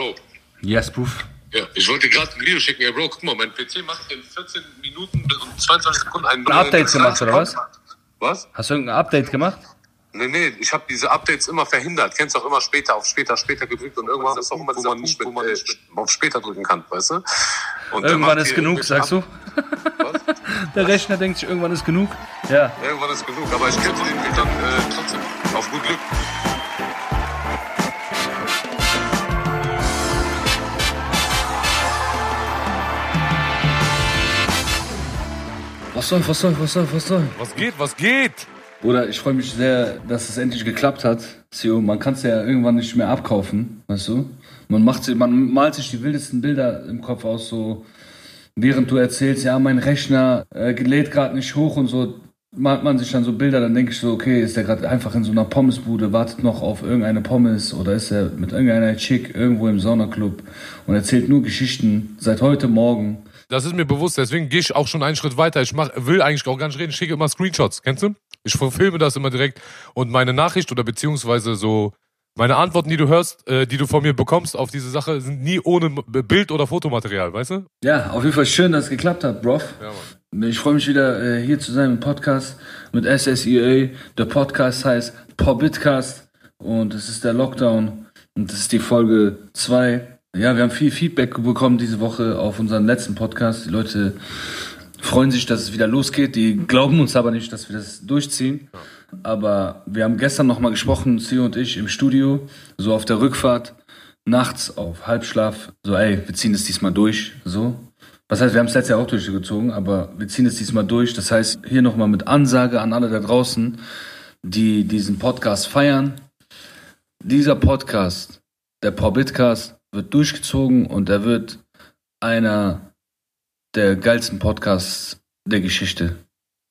Bro. Yes, Proof. Ja, ich wollte gerade ein Video schicken. Ja, Bro, guck mal, mein PC macht in 14 Minuten und 22 Sekunden einen Ein Update gemacht, oder was? Was? Hast du irgendein Update gemacht? Nee, nee, ich habe diese Updates immer verhindert. Kennst du auch immer später, auf später, später gedrückt und irgendwann ist auch immer dieser Punkt, wo man nicht äh, auf später drücken kann, weißt du? Und Irgendwann ist genug, sagst du? Was? Der Rechner denkt sich, irgendwann ist genug. Ja. Irgendwann ist genug, aber ich könnte den dann äh, trotzdem auf gut Glück. Was soll, was soll, was soll, was soll? Was geht, was geht? Bruder, ich freue mich sehr, dass es endlich geklappt hat. Sio, man kann es ja irgendwann nicht mehr abkaufen, weißt du? Man macht sich, man malt sich die wildesten Bilder im Kopf aus, so während du erzählst, ja, mein Rechner äh, lädt gerade nicht hoch und so, malt man sich dann so Bilder, dann denke ich so, okay, ist der gerade einfach in so einer Pommesbude, wartet noch auf irgendeine Pommes oder ist er mit irgendeiner Chick irgendwo im Saunaclub und erzählt nur Geschichten seit heute Morgen. Das ist mir bewusst, deswegen gehe ich auch schon einen Schritt weiter. Ich mach, will eigentlich auch gar nicht reden, ich schicke immer Screenshots, kennst du? Ich verfilme das immer direkt und meine Nachricht oder beziehungsweise so meine Antworten, die du hörst, äh, die du von mir bekommst auf diese Sache, sind nie ohne Bild- oder Fotomaterial, weißt du? Ja, auf jeden Fall schön, dass es geklappt hat, Bro. Ja, Mann. Ich freue mich wieder äh, hier zu sein im Podcast mit SSEA. Der Podcast heißt Pobbitcast und es ist der Lockdown und das ist die Folge 2. Ja, wir haben viel Feedback bekommen diese Woche auf unseren letzten Podcast. Die Leute freuen sich, dass es wieder losgeht. Die glauben uns aber nicht, dass wir das durchziehen. Aber wir haben gestern nochmal gesprochen, Sio und ich, im Studio, so auf der Rückfahrt, nachts auf Halbschlaf, so ey, wir ziehen es diesmal durch, so. Was heißt, wir haben es letztes Jahr auch durchgezogen, aber wir ziehen es diesmal durch. Das heißt, hier nochmal mit Ansage an alle da draußen, die diesen Podcast feiern. Dieser Podcast, der Porbitcast, wird durchgezogen und er wird einer der geilsten Podcasts der Geschichte.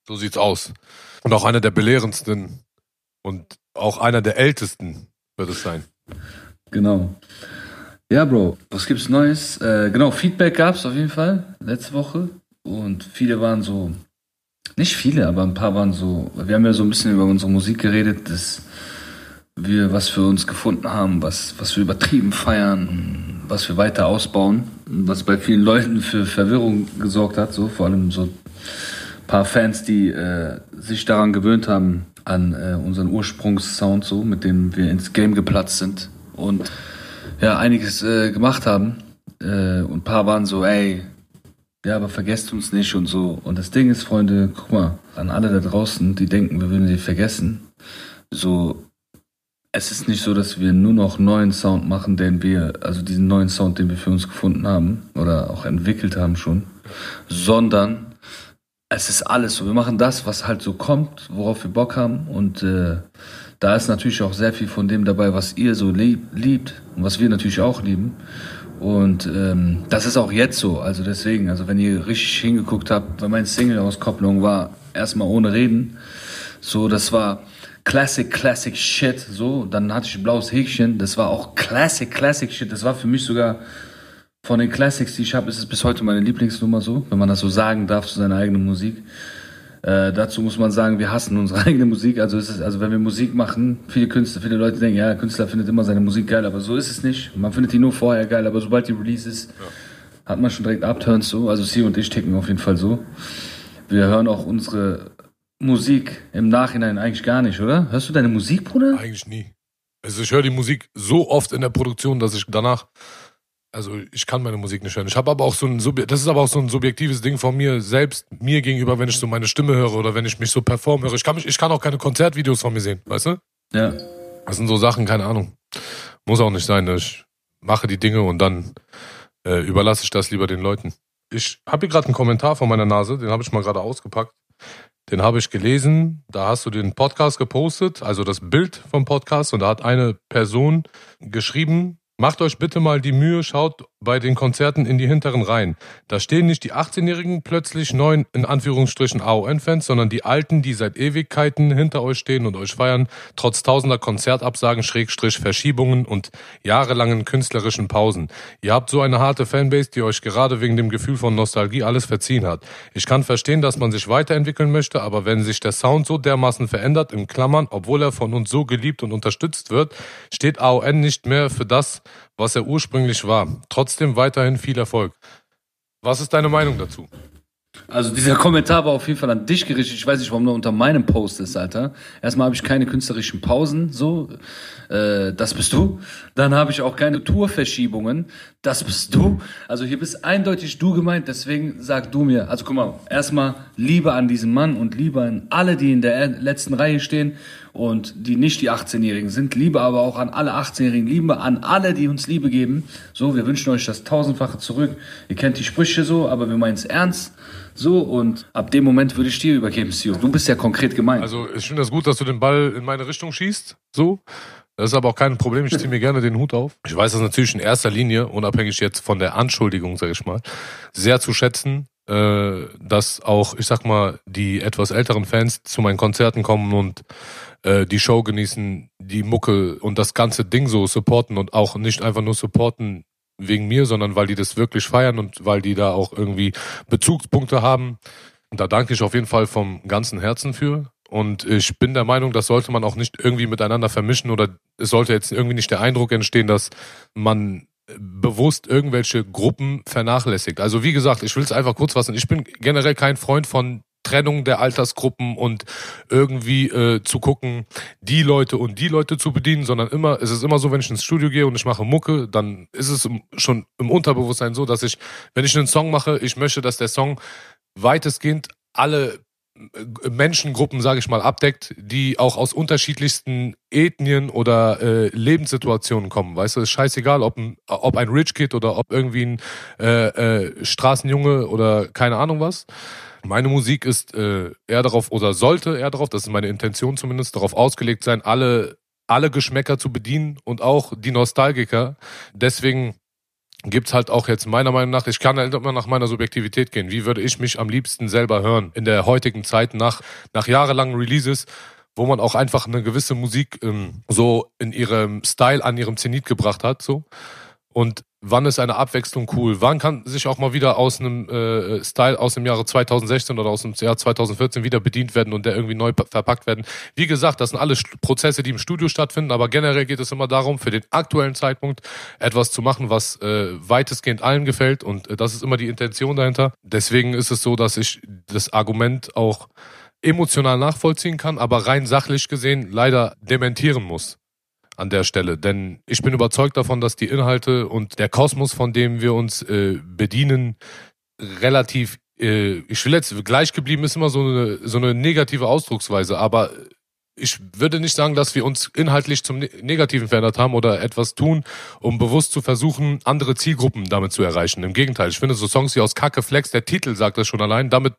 So sieht's aus. Und auch einer der belehrendsten und auch einer der ältesten wird es sein. Genau. Ja, Bro, was gibt's Neues? Äh, genau, Feedback gab's auf jeden Fall letzte Woche. Und viele waren so, nicht viele, aber ein paar waren so, wir haben ja so ein bisschen über unsere Musik geredet, dass wir was für uns gefunden haben, was, was wir übertrieben feiern, was wir weiter ausbauen, was bei vielen Leuten für Verwirrung gesorgt hat, so vor allem so ein paar Fans, die äh, sich daran gewöhnt haben, an äh, unseren Ursprungssound, so, mit dem wir ins Game geplatzt sind und ja, einiges äh, gemacht haben. Äh, und ein paar waren so, ey, ja, aber vergesst uns nicht und so. Und das Ding ist, Freunde, guck mal, an alle da draußen, die denken, wir würden sie vergessen. So, es ist nicht so, dass wir nur noch neuen Sound machen, den wir, also diesen neuen Sound, den wir für uns gefunden haben oder auch entwickelt haben schon, sondern es ist alles so. Wir machen das, was halt so kommt, worauf wir Bock haben und äh, da ist natürlich auch sehr viel von dem dabei, was ihr so lieb, liebt und was wir natürlich auch lieben. Und ähm, das ist auch jetzt so. Also deswegen, also wenn ihr richtig hingeguckt habt, weil meine Single-Auskopplung war erstmal ohne Reden. So, das war Classic, Classic Shit. So, dann hatte ich ein blaues Häkchen. Das war auch Classic, Classic Shit. Das war für mich sogar von den Classics, die ich habe, ist es bis heute meine Lieblingsnummer so, wenn man das so sagen darf zu seiner eigenen Musik. Äh, dazu muss man sagen, wir hassen unsere eigene Musik. Also ist es, also wenn wir Musik machen, viele Künstler, viele Leute denken, ja, Künstler findet immer seine Musik geil, aber so ist es nicht. Man findet die nur vorher geil, aber sobald die Release ist, hat man schon direkt Upturns so. Also Sie und ich ticken auf jeden Fall so. Wir hören auch unsere Musik im Nachhinein eigentlich gar nicht, oder? Hörst du deine Musik, Bruder? Eigentlich nie. Also ich höre die Musik so oft in der Produktion, dass ich danach, also ich kann meine Musik nicht hören. Ich habe aber auch so ein, das ist aber auch so ein subjektives Ding von mir selbst, mir gegenüber, wenn ich so meine Stimme höre oder wenn ich mich so perform höre. Ich kann, mich, ich kann auch keine Konzertvideos von mir sehen, weißt du? Ja. Das sind so Sachen, keine Ahnung. Muss auch nicht sein. Ne? Ich mache die Dinge und dann äh, überlasse ich das lieber den Leuten. Ich habe hier gerade einen Kommentar von meiner Nase, den habe ich mal gerade ausgepackt. Den habe ich gelesen. Da hast du den Podcast gepostet, also das Bild vom Podcast. Und da hat eine Person geschrieben, macht euch bitte mal die Mühe, schaut bei den Konzerten in die hinteren Reihen. Da stehen nicht die 18-Jährigen plötzlich neuen, in Anführungsstrichen, AON-Fans, sondern die Alten, die seit Ewigkeiten hinter euch stehen und euch feiern, trotz tausender Konzertabsagen, Schrägstrich, Verschiebungen und jahrelangen künstlerischen Pausen. Ihr habt so eine harte Fanbase, die euch gerade wegen dem Gefühl von Nostalgie alles verziehen hat. Ich kann verstehen, dass man sich weiterentwickeln möchte, aber wenn sich der Sound so dermaßen verändert, in Klammern, obwohl er von uns so geliebt und unterstützt wird, steht AON nicht mehr für das, was er ursprünglich war. Trotzdem weiterhin viel Erfolg. Was ist deine Meinung dazu? Also dieser Kommentar war auf jeden Fall an dich gerichtet. Ich weiß nicht, warum der unter meinem Post ist, Alter. Erstmal habe ich keine künstlerischen Pausen, so. Äh, das bist du. Dann habe ich auch keine Tourverschiebungen. Das bist du. Also hier bist eindeutig du gemeint. Deswegen sag du mir. Also guck mal, erstmal Liebe an diesen Mann und Liebe an alle, die in der letzten Reihe stehen und die nicht die 18-Jährigen sind. Liebe aber auch an alle 18-Jährigen. Liebe an alle, die uns Liebe geben. So, wir wünschen euch das tausendfache zurück. Ihr kennt die Sprüche so, aber wir meinen es ernst. So, und ab dem Moment würde ich dir übergeben, Sio. Du bist ja konkret gemeint. Also, ich finde das gut, dass du den Ball in meine Richtung schießt. So. Das ist aber auch kein Problem. Ich ziehe mir gerne den Hut auf. Ich weiß das natürlich in erster Linie, unabhängig jetzt von der Anschuldigung, sage ich mal, sehr zu schätzen, äh, dass auch, ich sag mal, die etwas älteren Fans zu meinen Konzerten kommen und äh, die Show genießen, die Mucke und das ganze Ding so supporten und auch nicht einfach nur supporten wegen mir, sondern weil die das wirklich feiern und weil die da auch irgendwie Bezugspunkte haben. Und da danke ich auf jeden Fall vom ganzen Herzen für. Und ich bin der Meinung, das sollte man auch nicht irgendwie miteinander vermischen oder es sollte jetzt irgendwie nicht der Eindruck entstehen, dass man bewusst irgendwelche Gruppen vernachlässigt. Also wie gesagt, ich will es einfach kurz fassen. Ich bin generell kein Freund von Trennung der Altersgruppen und irgendwie äh, zu gucken, die Leute und die Leute zu bedienen, sondern immer, es ist immer so, wenn ich ins Studio gehe und ich mache Mucke, dann ist es schon im Unterbewusstsein so, dass ich, wenn ich einen Song mache, ich möchte, dass der Song weitestgehend alle äh, Menschengruppen, sage ich mal, abdeckt, die auch aus unterschiedlichsten Ethnien oder äh, Lebenssituationen kommen. Weißt du, ist scheißegal, ob ein, ob ein Rich Kid oder ob irgendwie ein äh, äh, Straßenjunge oder keine Ahnung was. Meine Musik ist äh, eher darauf oder sollte eher darauf, das ist meine Intention zumindest, darauf ausgelegt sein, alle alle Geschmäcker zu bedienen und auch die Nostalgiker. Deswegen gibt's halt auch jetzt meiner Meinung nach, ich kann halt immer nach meiner Subjektivität gehen. Wie würde ich mich am liebsten selber hören in der heutigen Zeit nach, nach jahrelangen Releases, wo man auch einfach eine gewisse Musik ähm, so in ihrem Style an ihrem Zenit gebracht hat, so. Und wann ist eine Abwechslung cool? Wann kann sich auch mal wieder aus einem äh, Style aus dem Jahre 2016 oder aus dem Jahr 2014 wieder bedient werden und der irgendwie neu verpackt werden? Wie gesagt, das sind alles Prozesse, die im Studio stattfinden, aber generell geht es immer darum, für den aktuellen Zeitpunkt etwas zu machen, was äh, weitestgehend allen gefällt und äh, das ist immer die Intention dahinter. Deswegen ist es so, dass ich das Argument auch emotional nachvollziehen kann, aber rein sachlich gesehen leider dementieren muss an der Stelle. Denn ich bin überzeugt davon, dass die Inhalte und der Kosmos, von dem wir uns äh, bedienen, relativ, äh, ich will jetzt gleich geblieben ist immer so eine, so eine negative Ausdrucksweise, aber ich würde nicht sagen, dass wir uns inhaltlich zum ne-, Negativen verändert haben oder etwas tun, um bewusst zu versuchen, andere Zielgruppen damit zu erreichen. Im Gegenteil, ich finde so Songs wie aus Kacke Flex, der Titel sagt das schon allein, damit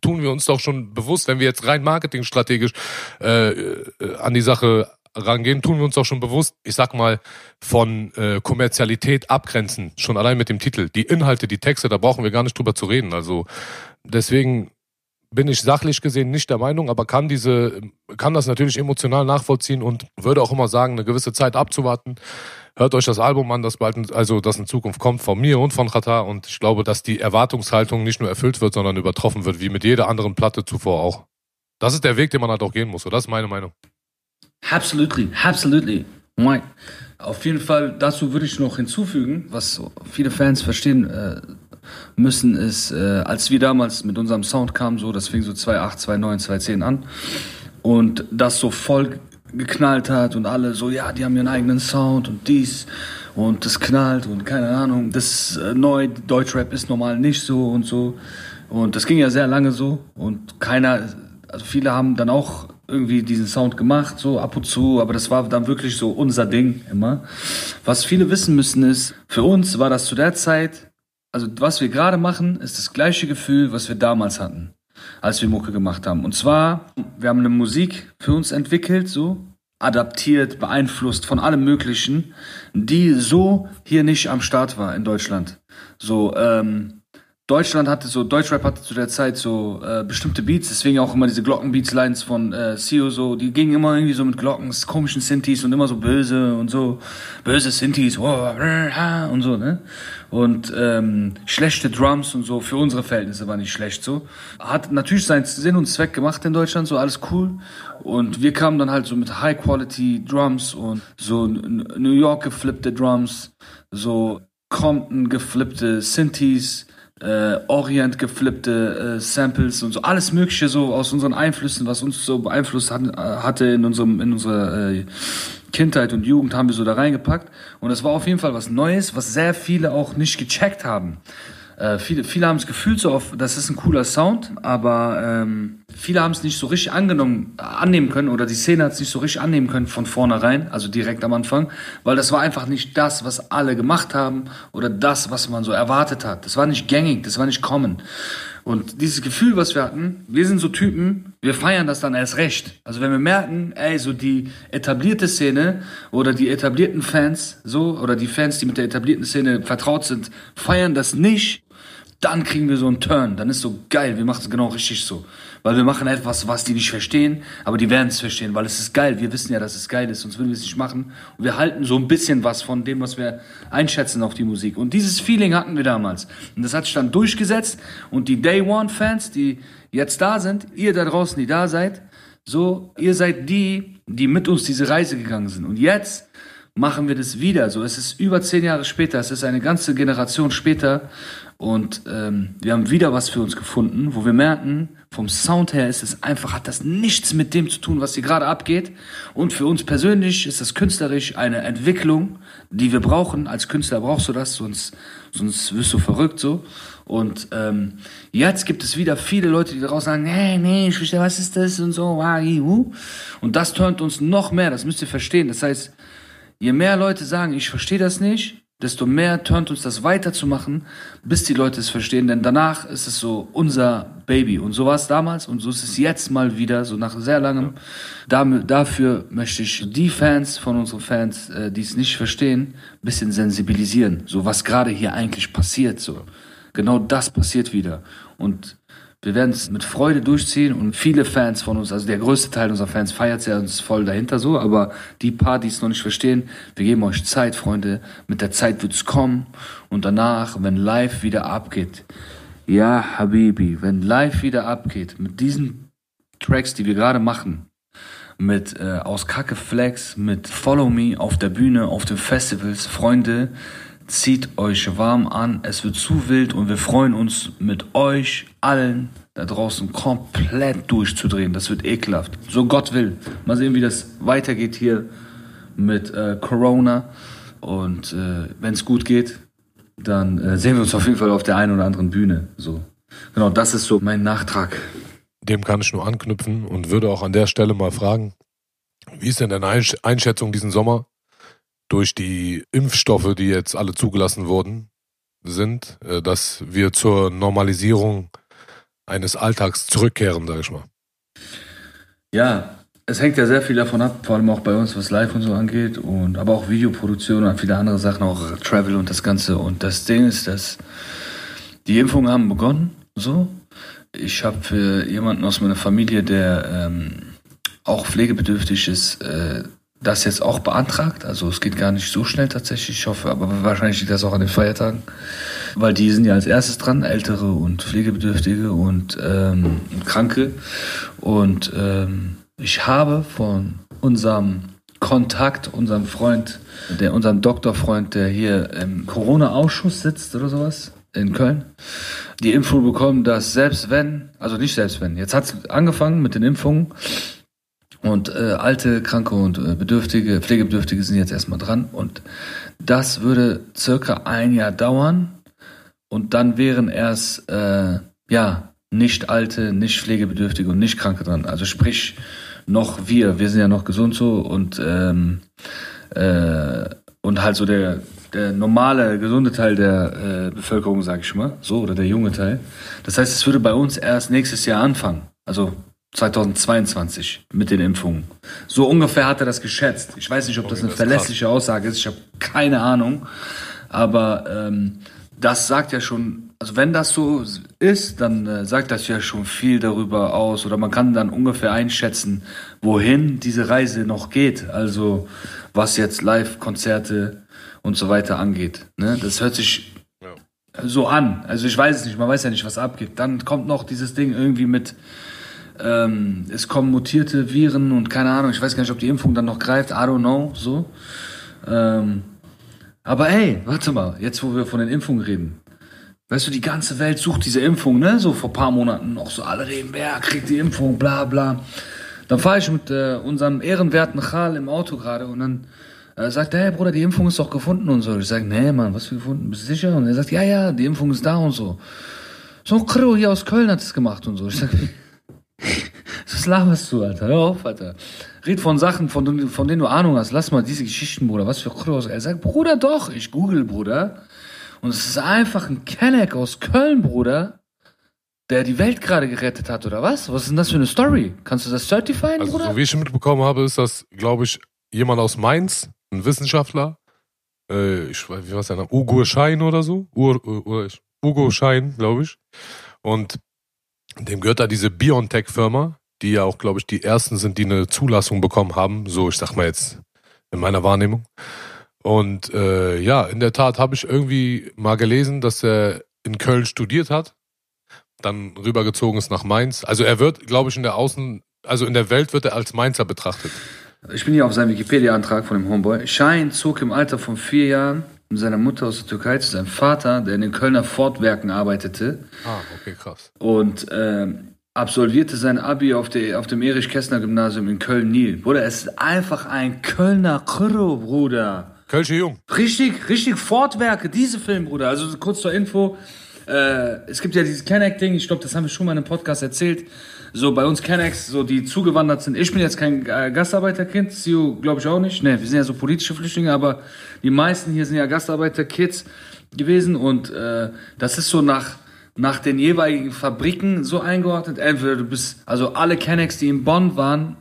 tun wir uns doch schon bewusst, wenn wir jetzt rein marketingstrategisch äh, äh an die Sache rangehen, tun wir uns auch schon bewusst, ich sag mal, von äh, Kommerzialität abgrenzen, schon allein mit dem Titel. Die Inhalte, die Texte, da brauchen wir gar nicht drüber zu reden. Also deswegen bin ich sachlich gesehen nicht der Meinung, aber kann diese, kann das natürlich emotional nachvollziehen und würde auch immer sagen, eine gewisse Zeit abzuwarten. Hört euch das Album an, das bald, also das in Zukunft kommt von mir und von Qatar und ich glaube, dass die Erwartungshaltung nicht nur erfüllt wird, sondern übertroffen wird, wie mit jeder anderen Platte zuvor auch. Das ist der Weg, den man halt auch gehen muss. So, das ist meine Meinung. Absolutely, absolutely. Mike. Auf jeden Fall, dazu würde ich noch hinzufügen, was viele Fans verstehen äh, müssen, ist, äh, als wir damals mit unserem Sound kamen, so, das fing so 2.8, 2.9, 2.10 an und das so voll geknallt hat und alle so, ja, die haben ihren eigenen Sound und dies und das knallt und keine Ahnung, das äh, neu, Deutschrap ist normal nicht so und so und das ging ja sehr lange so und keiner, also viele haben dann auch irgendwie diesen Sound gemacht, so ab und zu, aber das war dann wirklich so unser Ding immer. Was viele wissen müssen ist, für uns war das zu der Zeit, also was wir gerade machen, ist das gleiche Gefühl, was wir damals hatten, als wir Mucke gemacht haben. Und zwar, wir haben eine Musik für uns entwickelt, so adaptiert, beeinflusst von allem Möglichen, die so hier nicht am Start war in Deutschland. So, ähm, Deutschland hatte so, Deutschrap hatte zu der Zeit so äh, bestimmte Beats, deswegen auch immer diese Glockenbeats-Lines von äh, Sio so, die gingen immer irgendwie so mit Glocken, komischen Synthes und immer so böse und so, böse Synthes, wow, und so, ne? Und ähm, schlechte Drums und so, für unsere Verhältnisse war nicht schlecht so. Hat natürlich seinen Sinn und Zweck gemacht in Deutschland, so alles cool. Und wir kamen dann halt so mit High-Quality-Drums und so New York geflippte Drums, so Compton geflippte Synthes, äh, Orient geflippte äh, Samples und so alles Mögliche so aus unseren Einflüssen, was uns so beeinflusst hat, äh, hatte in unserem in unserer äh, Kindheit und Jugend haben wir so da reingepackt und es war auf jeden Fall was Neues, was sehr viele auch nicht gecheckt haben. Äh, viele, viele haben es gefühlt so auf, das ist ein cooler Sound, aber ähm, viele haben es nicht so richtig angenommen, annehmen können oder die Szene hat es nicht so richtig annehmen können von vornherein, also direkt am Anfang, weil das war einfach nicht das, was alle gemacht haben oder das, was man so erwartet hat. Das war nicht gängig, das war nicht common. Und dieses Gefühl, was wir hatten, wir sind so Typen, wir feiern das dann erst recht. Also wenn wir merken, ey, so die etablierte Szene oder die etablierten Fans, so, oder die Fans, die mit der etablierten Szene vertraut sind, feiern das nicht, dann kriegen wir so einen Turn. Dann ist so geil, wir machen es genau richtig so. Weil wir machen etwas, was die nicht verstehen, aber die werden es verstehen, weil es ist geil. Wir wissen ja, dass es geil ist, sonst würden wir es nicht machen. Und wir halten so ein bisschen was von dem, was wir einschätzen auf die Musik. Und dieses Feeling hatten wir damals. Und das hat sich dann durchgesetzt. Und die Day One Fans, die jetzt da sind, ihr da draußen, die da seid, so, ihr seid die, die mit uns diese Reise gegangen sind. Und jetzt machen wir das wieder. So, es ist über zehn Jahre später, es ist eine ganze Generation später und ähm, wir haben wieder was für uns gefunden, wo wir merken, vom Sound her ist es einfach, hat das nichts mit dem zu tun, was hier gerade abgeht. Und für uns persönlich ist das künstlerisch eine Entwicklung, die wir brauchen. Als Künstler brauchst du das, sonst, sonst wirst du verrückt so. Und ähm, jetzt gibt es wieder viele Leute, die daraus sagen, nee, nee, ich verstehe, was ist das und so. Und das turnt uns noch mehr, das müsst ihr verstehen. Das heißt, je mehr Leute sagen, ich verstehe das nicht, desto mehr turnt uns das weiterzumachen, bis die Leute es verstehen. Denn danach ist es so unser Baby. Und so war es damals und so ist es jetzt mal wieder, so nach sehr langem. dafür möchte ich die Fans von unseren Fans, äh, die es nicht verstehen, ein bisschen sensibilisieren. So was gerade hier eigentlich passiert. So. Genau das passiert wieder. Und wir werden es mit Freude durchziehen und viele Fans von uns, also der größte Teil unserer Fans feiert es ja uns voll dahinter so, aber die paar, die es noch nicht verstehen, wir geben euch Zeit, Freunde. Mit der Zeit wird es kommen und danach, wenn live wieder abgeht, ja, Habibi, wenn live wieder abgeht, mit diesen Tracks, die wir gerade machen, mit äh, aus Kacke Flex, mit Follow Me auf der Bühne, auf den Festivals, Freunde, zieht euch warm an, es wird zu wild und wir freuen uns mit euch allen da draußen komplett durchzudrehen. Das wird ekelhaft. So Gott will. Mal sehen, wie das weitergeht hier mit äh, Corona. Und äh, wenn es gut geht, dann äh, sehen wir uns auf jeden Fall auf der einen oder anderen Bühne. So. Genau, das ist so mein Nachtrag. Dem kann ich nur anknüpfen und würde auch an der Stelle mal fragen, wie ist denn deine Einschätzung diesen Sommer? Durch die Impfstoffe, die jetzt alle zugelassen wurden, sind, äh, dass wir zur Normalisierung eines Alltags zurückkehren, sage ich mal. Ja, es hängt ja sehr viel davon ab, vor allem auch bei uns, was Live und so angeht, und aber auch Videoproduktion und viele andere Sachen, auch Travel und das Ganze. Und das Ding ist, dass die Impfungen haben begonnen, so. Ich habe für jemanden aus meiner Familie, der ähm, auch pflegebedürftig ist, äh, das jetzt auch beantragt. Also es geht gar nicht so schnell tatsächlich. Ich hoffe, aber wahrscheinlich liegt das auch an den Feiertagen. Weil die sind ja als erstes dran, Ältere und Pflegebedürftige und ähm, Kranke. Und ähm, ich habe von unserem Kontakt, unserem Freund, der, unserem Doktorfreund, der hier im Corona-Ausschuss sitzt oder sowas in Köln, die Info bekommen, dass selbst wenn, also nicht selbst wenn, jetzt hat es angefangen mit den Impfungen, und äh, alte, kranke und äh, Bedürftige, Pflegebedürftige sind jetzt erstmal dran. Und das würde circa ein Jahr dauern. Und dann wären erst, äh, ja, nicht alte, nicht Pflegebedürftige und nicht Kranke dran. Also sprich, noch wir, wir sind ja noch gesund so und, ähm, äh, und halt so der, der normale, gesunde Teil der äh, Bevölkerung, sag ich mal, so, oder der junge Teil. Das heißt, es würde bei uns erst nächstes Jahr anfangen. Also 2022 mit den Impfungen. So ungefähr hat er das geschätzt. Ich weiß nicht, ob das eine verlässliche Aussage ist. Ich habe keine Ahnung. Aber ähm, das sagt ja schon, also wenn das so ist, dann äh, sagt das ja schon viel darüber aus oder man kann dann ungefähr einschätzen, wohin diese Reise noch geht. Also was jetzt Live-Konzerte und so weiter angeht. Ne? Das hört sich ja. so an. Also ich weiß es nicht, man weiß ja nicht, was abgeht. Dann kommt noch dieses Ding irgendwie mit, ähm, es kommen mutierte Viren und keine Ahnung, ich weiß gar nicht, ob die Impfung dann noch greift, I don't know, so. Ähm, aber ey, warte mal, jetzt wo wir von den Impfungen reden. Weißt du, die ganze Welt sucht diese Impfung, ne? So vor paar Monaten noch so alle reden, wer kriegt die Impfung, bla bla. Dann fahre ich mit äh, unserem ehrenwerten Chal im Auto gerade und dann äh, sagt er, hey Bruder, die Impfung ist doch gefunden und so. Ich sage, nee, Mann, was für gefunden? Bist du sicher? Und er sagt, ja, ja, die Impfung ist da und so. So ein Kro hier aus Köln hat es gemacht und so. Ich sage, was laberst du, Alter? Hör auf, Alter. Red von Sachen, von, von denen du Ahnung hast. Lass mal diese Geschichten, Bruder. Was für Kro Er sagt, Bruder, doch. Ich google, Bruder. Und es ist einfach ein Kenneck aus Köln, Bruder der die Welt gerade gerettet hat, oder was? Was ist denn das für eine Story? Kannst du das certifieren, also, Bruder? So wie ich schon mitbekommen habe, ist das, glaube ich, jemand aus Mainz, ein Wissenschaftler, äh, ich weiß, wie war sein Name? Ugo Schein oder so? Ur, Ugo Schein, glaube ich. Und dem gehört da diese Biontech-Firma, die ja auch, glaube ich, die ersten sind, die eine Zulassung bekommen haben. So, ich sag mal jetzt in meiner Wahrnehmung. Und äh, ja, in der Tat habe ich irgendwie mal gelesen, dass er in Köln studiert hat, dann rübergezogen ist nach Mainz. Also er wird, glaube ich, in der Außen, also in der Welt wird er als Mainzer betrachtet. Ich bin hier auf seinem Wikipedia-Antrag von dem Homeboy. Schein zog im Alter von vier Jahren mit seiner Mutter aus der Türkei zu seinem Vater, der in den Kölner Fortwerken arbeitete. Ah, okay, krass. Und äh, absolvierte sein Abi auf, der, auf dem Erich-Kästner-Gymnasium in Köln-Nil. Bruder, es ist einfach ein Kölner Kro, Bruder. Kölsche Jung. Richtig, richtig Fortwerke, diese Film, Bruder. Also kurz zur Info. Äh, es gibt ja dieses Kenneck-Ding, ich glaube, das haben wir schon mal in einem Podcast erzählt so bei uns Kennex, so die zugewandert sind. Ich bin jetzt kein äh, Gastarbeiterkind, Sio glaube ich auch nicht. Ne, wir sind ja so politische Flüchtlinge, aber die meisten hier sind ja Gastarbeiterkids gewesen und äh, das ist so nach nach den jeweiligen Fabriken so eingeordnet. Entweder du bist, also alle Kennex, die in Bonn waren,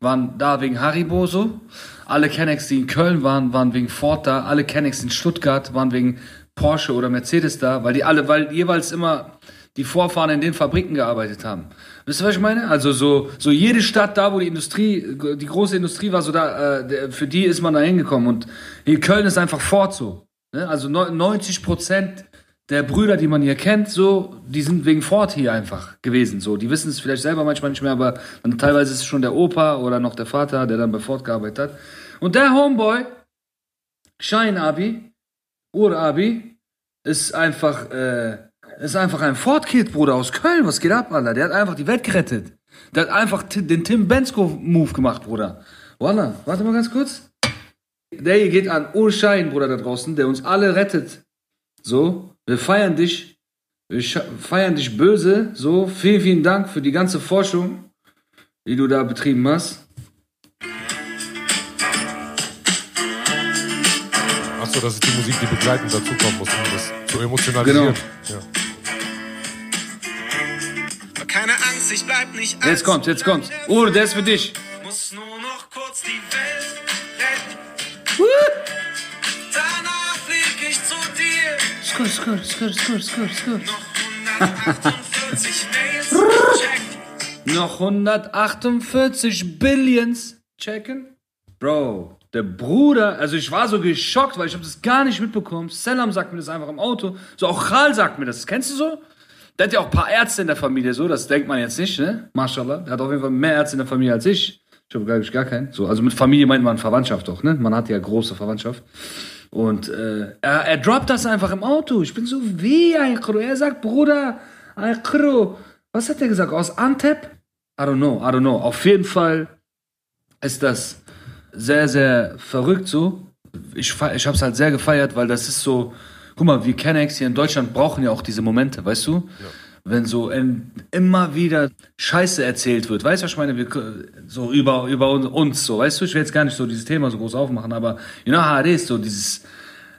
waren da wegen Haribo so. Alle Kennex, die in Köln waren, waren wegen Ford da. Alle Kennex in Stuttgart waren wegen Porsche oder Mercedes da, weil die alle, weil jeweils immer die Vorfahren in den Fabriken gearbeitet haben. Wisst ihr, was ich meine? Also so, so jede Stadt da, wo die Industrie, die große Industrie war, so da, äh, für die ist man da hingekommen. Und in Köln ist einfach fort so. Ne? Also 90 Prozent der Brüder, die man hier kennt, so, die sind wegen Ford hier einfach gewesen. So, die wissen es vielleicht selber manchmal nicht mehr, aber dann teilweise ist es schon der Opa oder noch der Vater, der dann bei Ford gearbeitet hat. Und der Homeboy, Schein-Abi, Ur-Abi, ist einfach äh, ist einfach ein Ford-Kid, Bruder, aus Köln. Was geht ab, Alter? Der hat einfach die Welt gerettet. Der hat einfach den Tim Bensko-Move gemacht, Bruder. Wallah, warte mal ganz kurz. Der hier geht an Urschein, Bruder, da draußen, der uns alle rettet. So, wir feiern dich. Wir feiern dich böse. So, vielen, vielen Dank für die ganze Forschung, die du da betrieben hast. Achso, das ist die Musik, die begleitend dazukommen muss, um das zu emotionalisieren. Genau. Ja. Ich bleib nicht Jetzt kommt, jetzt kommt. Uhr, der ist für dich. Muss nur noch kurz die Welt retten. Danach flieg ich zu dir. Skur, skur, skur, skur, skur, skur. Noch 148 Mails checken. Noch 148 Billions checken? Bro, der Bruder, also ich war so geschockt, weil ich habe das gar nicht mitbekommen. Selam sagt mir das einfach im Auto. So auch Khal sagt mir das. Kennst du so? Der hat ja auch ein paar Ärzte in der Familie, so, das denkt man jetzt nicht, ne? Mashallah. Der hat auf jeden Fall mehr Ärzte in der Familie als ich. Ich habe, glaube ich, gar keinen. So, also mit Familie meint man Verwandtschaft auch, ne? Man hat ja große Verwandtschaft. Und äh, er, er droppt das einfach im Auto. Ich bin so wie ein Kro. Er sagt, Bruder, ein Kro. Was hat er gesagt? Aus Antep? I don't know, I don't know. Auf jeden Fall ist das sehr, sehr verrückt so. Ich, ich habe es halt sehr gefeiert, weil das ist so, guck mal, wir Kennex hier in Deutschland brauchen ja auch diese Momente, weißt du? Ja. Wenn so in, immer wieder Scheiße erzählt wird, weißt du, was ich meine? Wir, so über, über uns, so, weißt du? Ich will jetzt gar nicht so dieses Thema so groß aufmachen, aber you know how it is, so dieses,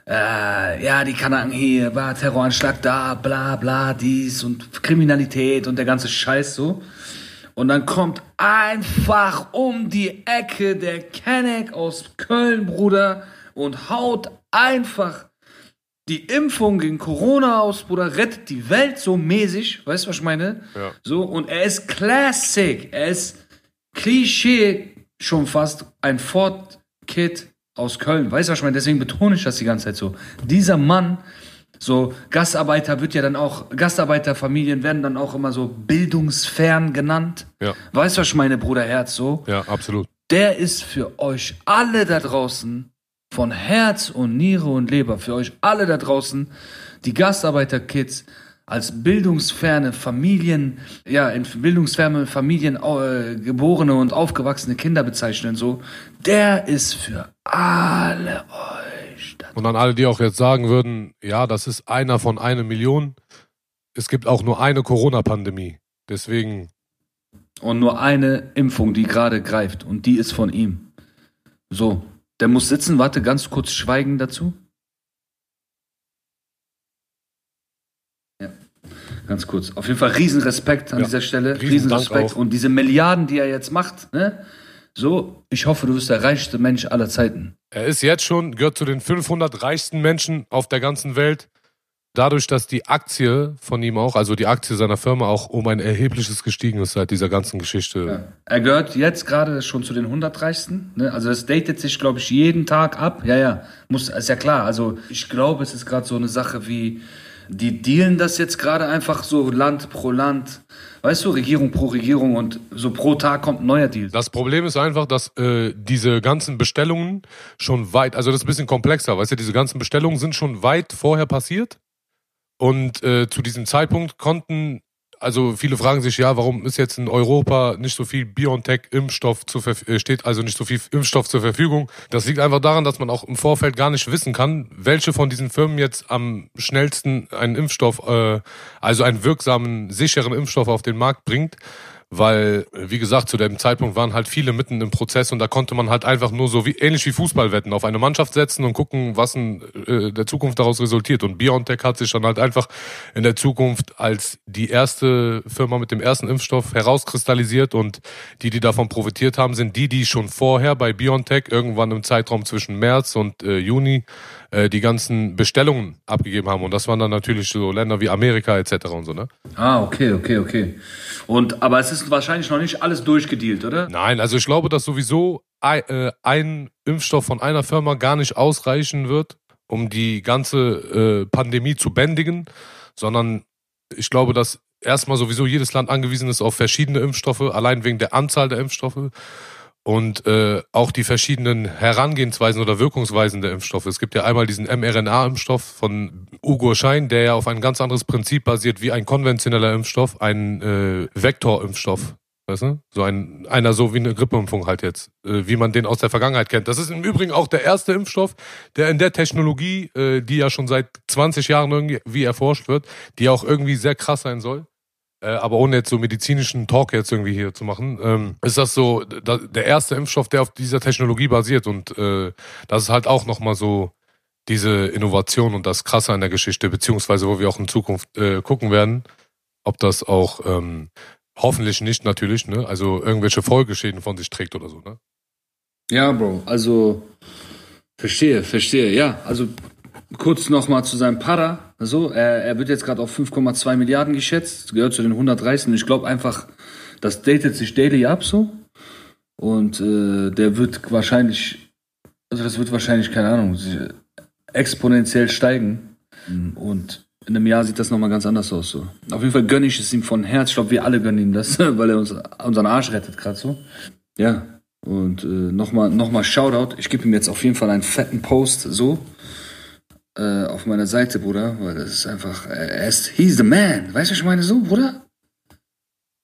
äh, ja, die Kanaken hier, war Terroranschlag da, bla bla, dies und Kriminalität und der ganze Scheiß so. Und dann kommt einfach um die Ecke der Kenneck aus Köln, Bruder, und haut einfach die Impfung gegen Corona aus, Bruder, rettet die Welt so mäßig. Weißt du, was ich meine? Ja. So, und er ist Classic. Er ist Klischee schon fast ein Ford-Kid aus Köln. Weißt du, was ich meine? Deswegen betone ich das die ganze Zeit so. Dieser Mann, so Gastarbeiter wird ja dann auch, Gastarbeiterfamilien werden dann auch immer so bildungsfern genannt. Ja. Weißt du, was ich meine, Bruder Herz, so? Ja, absolut. Der ist für euch alle da draußen von Herz und Niere und Leber, für euch alle da draußen, die Gastarbeiterkids, als bildungsferne Familien, ja, in bildungsferne Familien äh, geborene und aufgewachsene Kinder bezeichnen, so, der ist für alle euch. da Und an alle, die auch jetzt sagen würden, ja, das ist einer von einer Million. Es gibt auch nur eine Corona-Pandemie. Deswegen, Und nur eine Impfung, die gerade greift. Und die ist von ihm. So. Der muss sitzen, warte, ganz kurz schweigen dazu. Ja. Ganz kurz. Auf jeden Fall Riesenrespekt an Ja. dieser Stelle. Riesendank Riesenrespekt. Und diese Milliarden, die er jetzt macht, ne? So, ich hoffe, du bist der reichste Mensch aller Zeiten. er ist jetzt schon, gehört zu den 500 reichsten Menschen auf der ganzen Welt. Dadurch, dass die Aktie von ihm auch, also die Aktie seiner Firma auch um ein erhebliches gestiegen ist seit dieser ganzen Geschichte. Ja. Er gehört jetzt gerade schon zu den 100 Reichsten. Ne? Also das datet sich, glaube ich, jeden Tag ab. Ja, ja, muss, ist ja klar. Also ich glaube, es ist gerade so eine Sache wie, die dealen das jetzt gerade einfach so Land pro Land. Weißt du, Regierung pro Regierung und so pro Tag kommt ein neuer Deal. Das Problem ist einfach, dass äh, diese ganzen Bestellungen schon weit, also das ist ein bisschen komplexer, weißt du, diese ganzen Bestellungen sind schon weit vorher passiert und äh, zu diesem Zeitpunkt konnten, also viele fragen sich, ja, warum ist jetzt in Europa nicht so viel BioNTech-Impfstoff zu verf- äh, steht also nicht so viel Impfstoff zur Verfügung. Das liegt einfach daran, dass man auch im Vorfeld gar nicht wissen kann, welche von diesen Firmen jetzt am schnellsten einen Impfstoff, äh, also einen wirksamen, sicheren Impfstoff auf den Markt bringt weil, wie gesagt, zu dem Zeitpunkt waren halt viele mitten im Prozess und da konnte man halt einfach nur so wie ähnlich wie Fußballwetten auf eine Mannschaft setzen und gucken, was in äh, der Zukunft daraus resultiert. Und BioNTech hat sich dann halt einfach in der Zukunft als die erste Firma mit dem ersten Impfstoff herauskristallisiert und die, die davon profitiert haben, sind die, die schon vorher bei BioNTech irgendwann im Zeitraum zwischen März und äh, Juni äh, die ganzen Bestellungen abgegeben haben. Und das waren dann natürlich so Länder wie Amerika etc. und so, ne? Ah, okay, okay, okay. Und, aber es ist wahrscheinlich noch nicht alles durchgedealt, oder? Nein, also ich glaube, dass sowieso ein, äh, ein Impfstoff von einer Firma gar nicht ausreichen wird, um die ganze äh, Pandemie zu bändigen, sondern ich glaube, dass erstmal sowieso jedes Land angewiesen ist auf verschiedene Impfstoffe, allein wegen der Anzahl der Impfstoffe und äh, auch die verschiedenen Herangehensweisen oder Wirkungsweisen der Impfstoffe. Es gibt ja einmal diesen mRNA-Impfstoff von Ugo Schein, der ja auf ein ganz anderes Prinzip basiert wie ein konventioneller Impfstoff, ein äh, Vektorimpfstoff. Weißt du? So ein, einer so wie eine Grippeimpfung halt jetzt, äh, wie man den aus der Vergangenheit kennt. Das ist im Übrigen auch der erste Impfstoff, der in der Technologie, äh, die ja schon seit 20 Jahren irgendwie erforscht wird, die auch irgendwie sehr krass sein soll, äh, aber ohne jetzt so medizinischen Talk jetzt irgendwie hier zu machen, ähm, ist das so da, der erste Impfstoff, der auf dieser Technologie basiert und äh, das ist halt auch nochmal so diese Innovation und das Krasse an der Geschichte, beziehungsweise wo wir auch in Zukunft äh, gucken werden, ob das auch ähm, hoffentlich nicht natürlich, ne, also irgendwelche Folgeschäden von sich trägt oder so, ne? Ja, Bro, also verstehe, verstehe, ja. Also kurz nochmal zu seinem Para. So, er, er wird jetzt gerade auf 5,2 Milliarden geschätzt, gehört zu den 100 Reichsten. Ich glaube einfach, das datet sich daily ab so. Und äh, der wird wahrscheinlich, also das wird wahrscheinlich, keine Ahnung, exponentiell steigen. Und in einem Jahr sieht das nochmal ganz anders aus. So. Auf jeden Fall gönne ich es ihm von Herz. Ich glaube, wir alle gönnen ihm das, weil er uns unseren Arsch rettet gerade so. Ja. Und äh, nochmal noch mal Shoutout. Ich gebe ihm jetzt auf jeden Fall einen fetten Post so äh, auf meiner Seite, Bruder. Weil das ist einfach, er ist, he's the man. Weißt du, was ich meine so, Bruder?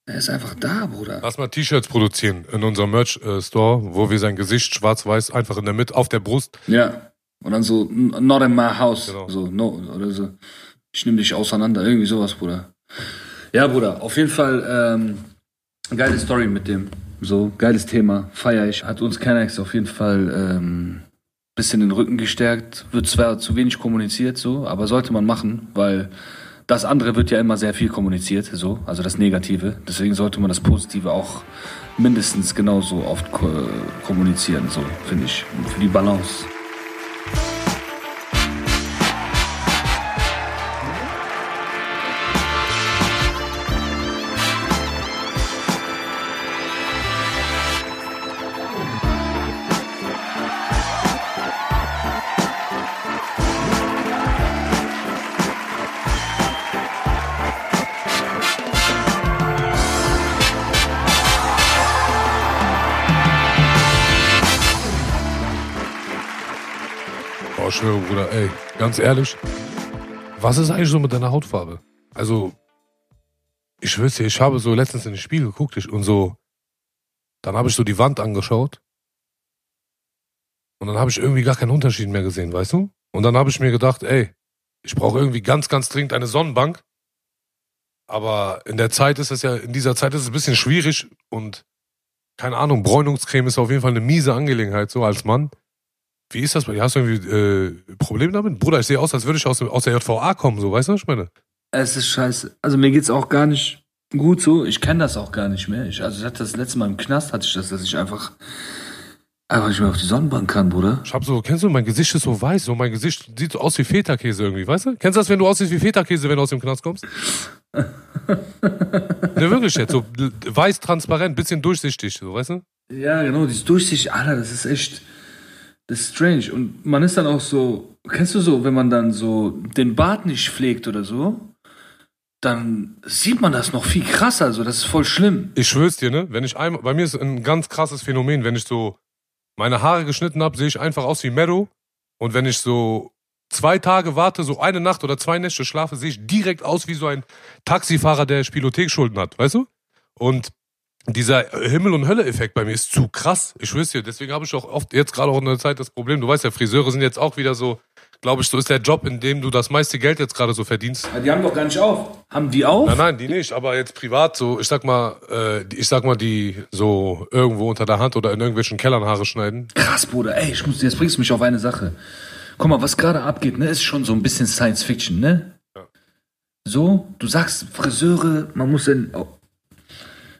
Er ist einfach da, Bruder. Lass mal T-Shirts produzieren in unserem Merch-Store, wo wir sein Gesicht schwarz-weiß einfach in der Mitte auf der Brust Ja. Und dann so, "N- not in my house. Genau. So, no, oder so. Ich nehme dich auseinander. Irgendwie sowas, Bruder. Ja, Bruder, auf jeden Fall ähm, geile Story mit dem. So, geiles Thema. Feier ich. Hat uns Kennex auf jeden Fall ähm, bisschen den Rücken gestärkt. Wird zwar zu wenig kommuniziert, so, aber sollte man machen, weil das andere wird ja immer sehr viel kommuniziert, so, also das Negative. Deswegen sollte man das Positive auch mindestens genauso oft ko kommunizieren, so, finde ich. Für die Balance. Ehrlich, was ist eigentlich so mit deiner Hautfarbe? Also, ich dir, ich habe so letztens in den Spiegel geguckt ich, und so, dann habe ich so die Wand angeschaut und dann habe ich irgendwie gar keinen Unterschied mehr gesehen, weißt du? Und dann habe ich mir gedacht, ey, ich brauche irgendwie ganz, ganz dringend eine Sonnenbank. Aber in der Zeit ist es ja, in dieser Zeit ist es ein bisschen schwierig und keine Ahnung, Bräunungscreme ist auf jeden Fall eine miese Angelegenheit, so als Mann. Wie ist das? Hast du irgendwie äh, Probleme damit? Bruder, ich sehe aus, als würde ich aus, aus der JVA kommen, so, weißt du, was ich meine? Es ist scheiße. Also mir geht's auch gar nicht gut so. Ich kenne das auch gar nicht mehr. Ich, also ich hatte das letzte Mal im Knast, hatte ich das, dass ich einfach einfach nicht mehr auf die Sonnenbank kann, Bruder. Ich hab so, kennst du, mein Gesicht ist so weiß, so mein Gesicht sieht so aus wie Feta-Käse irgendwie, weißt du? Kennst du das, wenn du aussiehst wie Feta-Käse, wenn du aus dem Knast kommst? ne, wirklich jetzt, so weiß, transparent, bisschen durchsichtig, so, weißt du? Ja, genau, dieses durchsichtig, Alter, das ist echt, das ist strange. Und man ist dann auch so, kennst du so, wenn man dann so den Bart nicht pflegt oder so, dann sieht man das noch viel krasser, also das ist voll schlimm. Ich schwör's dir, ne? Wenn ich einmal, bei mir ist ein ganz krasses Phänomen, wenn ich so meine Haare geschnitten habe, sehe ich einfach aus wie Meadow. Und wenn ich so zwei Tage warte, so eine Nacht oder zwei Nächte schlafe, sehe ich direkt aus wie so ein Taxifahrer, der Spielothekschulden hat, weißt du? Und dieser Himmel- und Hölle-Effekt bei mir ist zu krass. Ich schwör's dir. Deswegen habe ich auch oft jetzt gerade auch in der Zeit das Problem. Du weißt ja, Friseure sind jetzt auch wieder so, glaube ich, so ist der Job, in dem du das meiste Geld jetzt gerade so verdienst. Ja, die haben doch gar nicht auf. Haben die auf? Nein, nein, die nicht. Aber jetzt privat so, ich sag mal, äh, ich sag mal, die so irgendwo unter der Hand oder in irgendwelchen Kellern Haare schneiden. Krass, Bruder. Ey, ich muss, jetzt bringst du mich auf eine Sache. Guck mal, was gerade abgeht, ne, ist schon so ein bisschen Science Fiction, ne? So, du sagst Friseure, man muss in,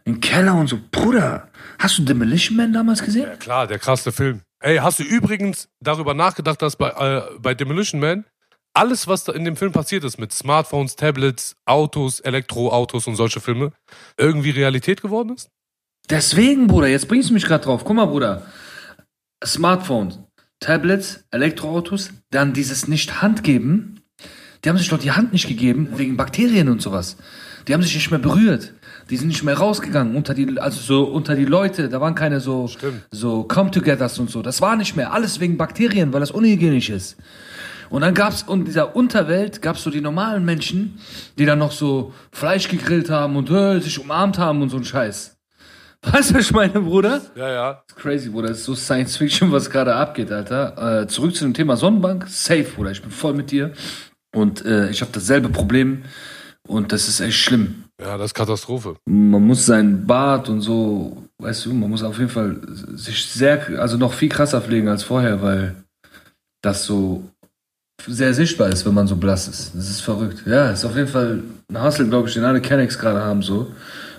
in den Keller und so. Bruder, hast du Demolition Man damals gesehen? Ja klar, der krasse Film. Ey, hast du übrigens darüber nachgedacht, dass bei, äh, bei Demolition Man alles, was da in dem Film passiert ist, mit Smartphones, Tablets, Autos, Elektroautos und solche Filme, irgendwie Realität geworden ist? Deswegen, Bruder, jetzt bringst du mich gerade drauf. Guck mal, Bruder. Smartphones, Tablets, Elektroautos, dann dieses Nicht-Hand-Geben. Die haben sich doch die Hand nicht gegeben, wegen Bakterien und sowas. Die haben sich nicht mehr berührt. Die sind nicht mehr rausgegangen unter die, also so unter die Leute. Da waren keine so, Stimmt. so Come-togethers und so. Das war nicht mehr. Alles wegen Bakterien, weil das unhygienisch ist. Und dann gab's in dieser Unterwelt gab's so die normalen Menschen, die dann noch so Fleisch gegrillt haben und äh, sich umarmt haben und so ein Scheiß. Weißt du, was ich meine, Bruder? Ja, ja. Das ist crazy, Bruder. Das ist so Science Fiction, was gerade abgeht, Alter. Äh, zurück zu dem Thema Sonnenbank. Safe, Bruder. Ich bin voll mit dir. Und äh, ich habe dasselbe Problem. Und das ist echt schlimm. Ja, das ist Katastrophe. Man muss seinen Bart und so, weißt du, man muss auf jeden Fall sich sehr, also noch viel krasser pflegen als vorher, weil das so sehr sichtbar ist, wenn man so blass ist. Das ist verrückt. Ja, ist auf jeden Fall ein Hustle, glaube ich, den alle Kennex gerade haben, so.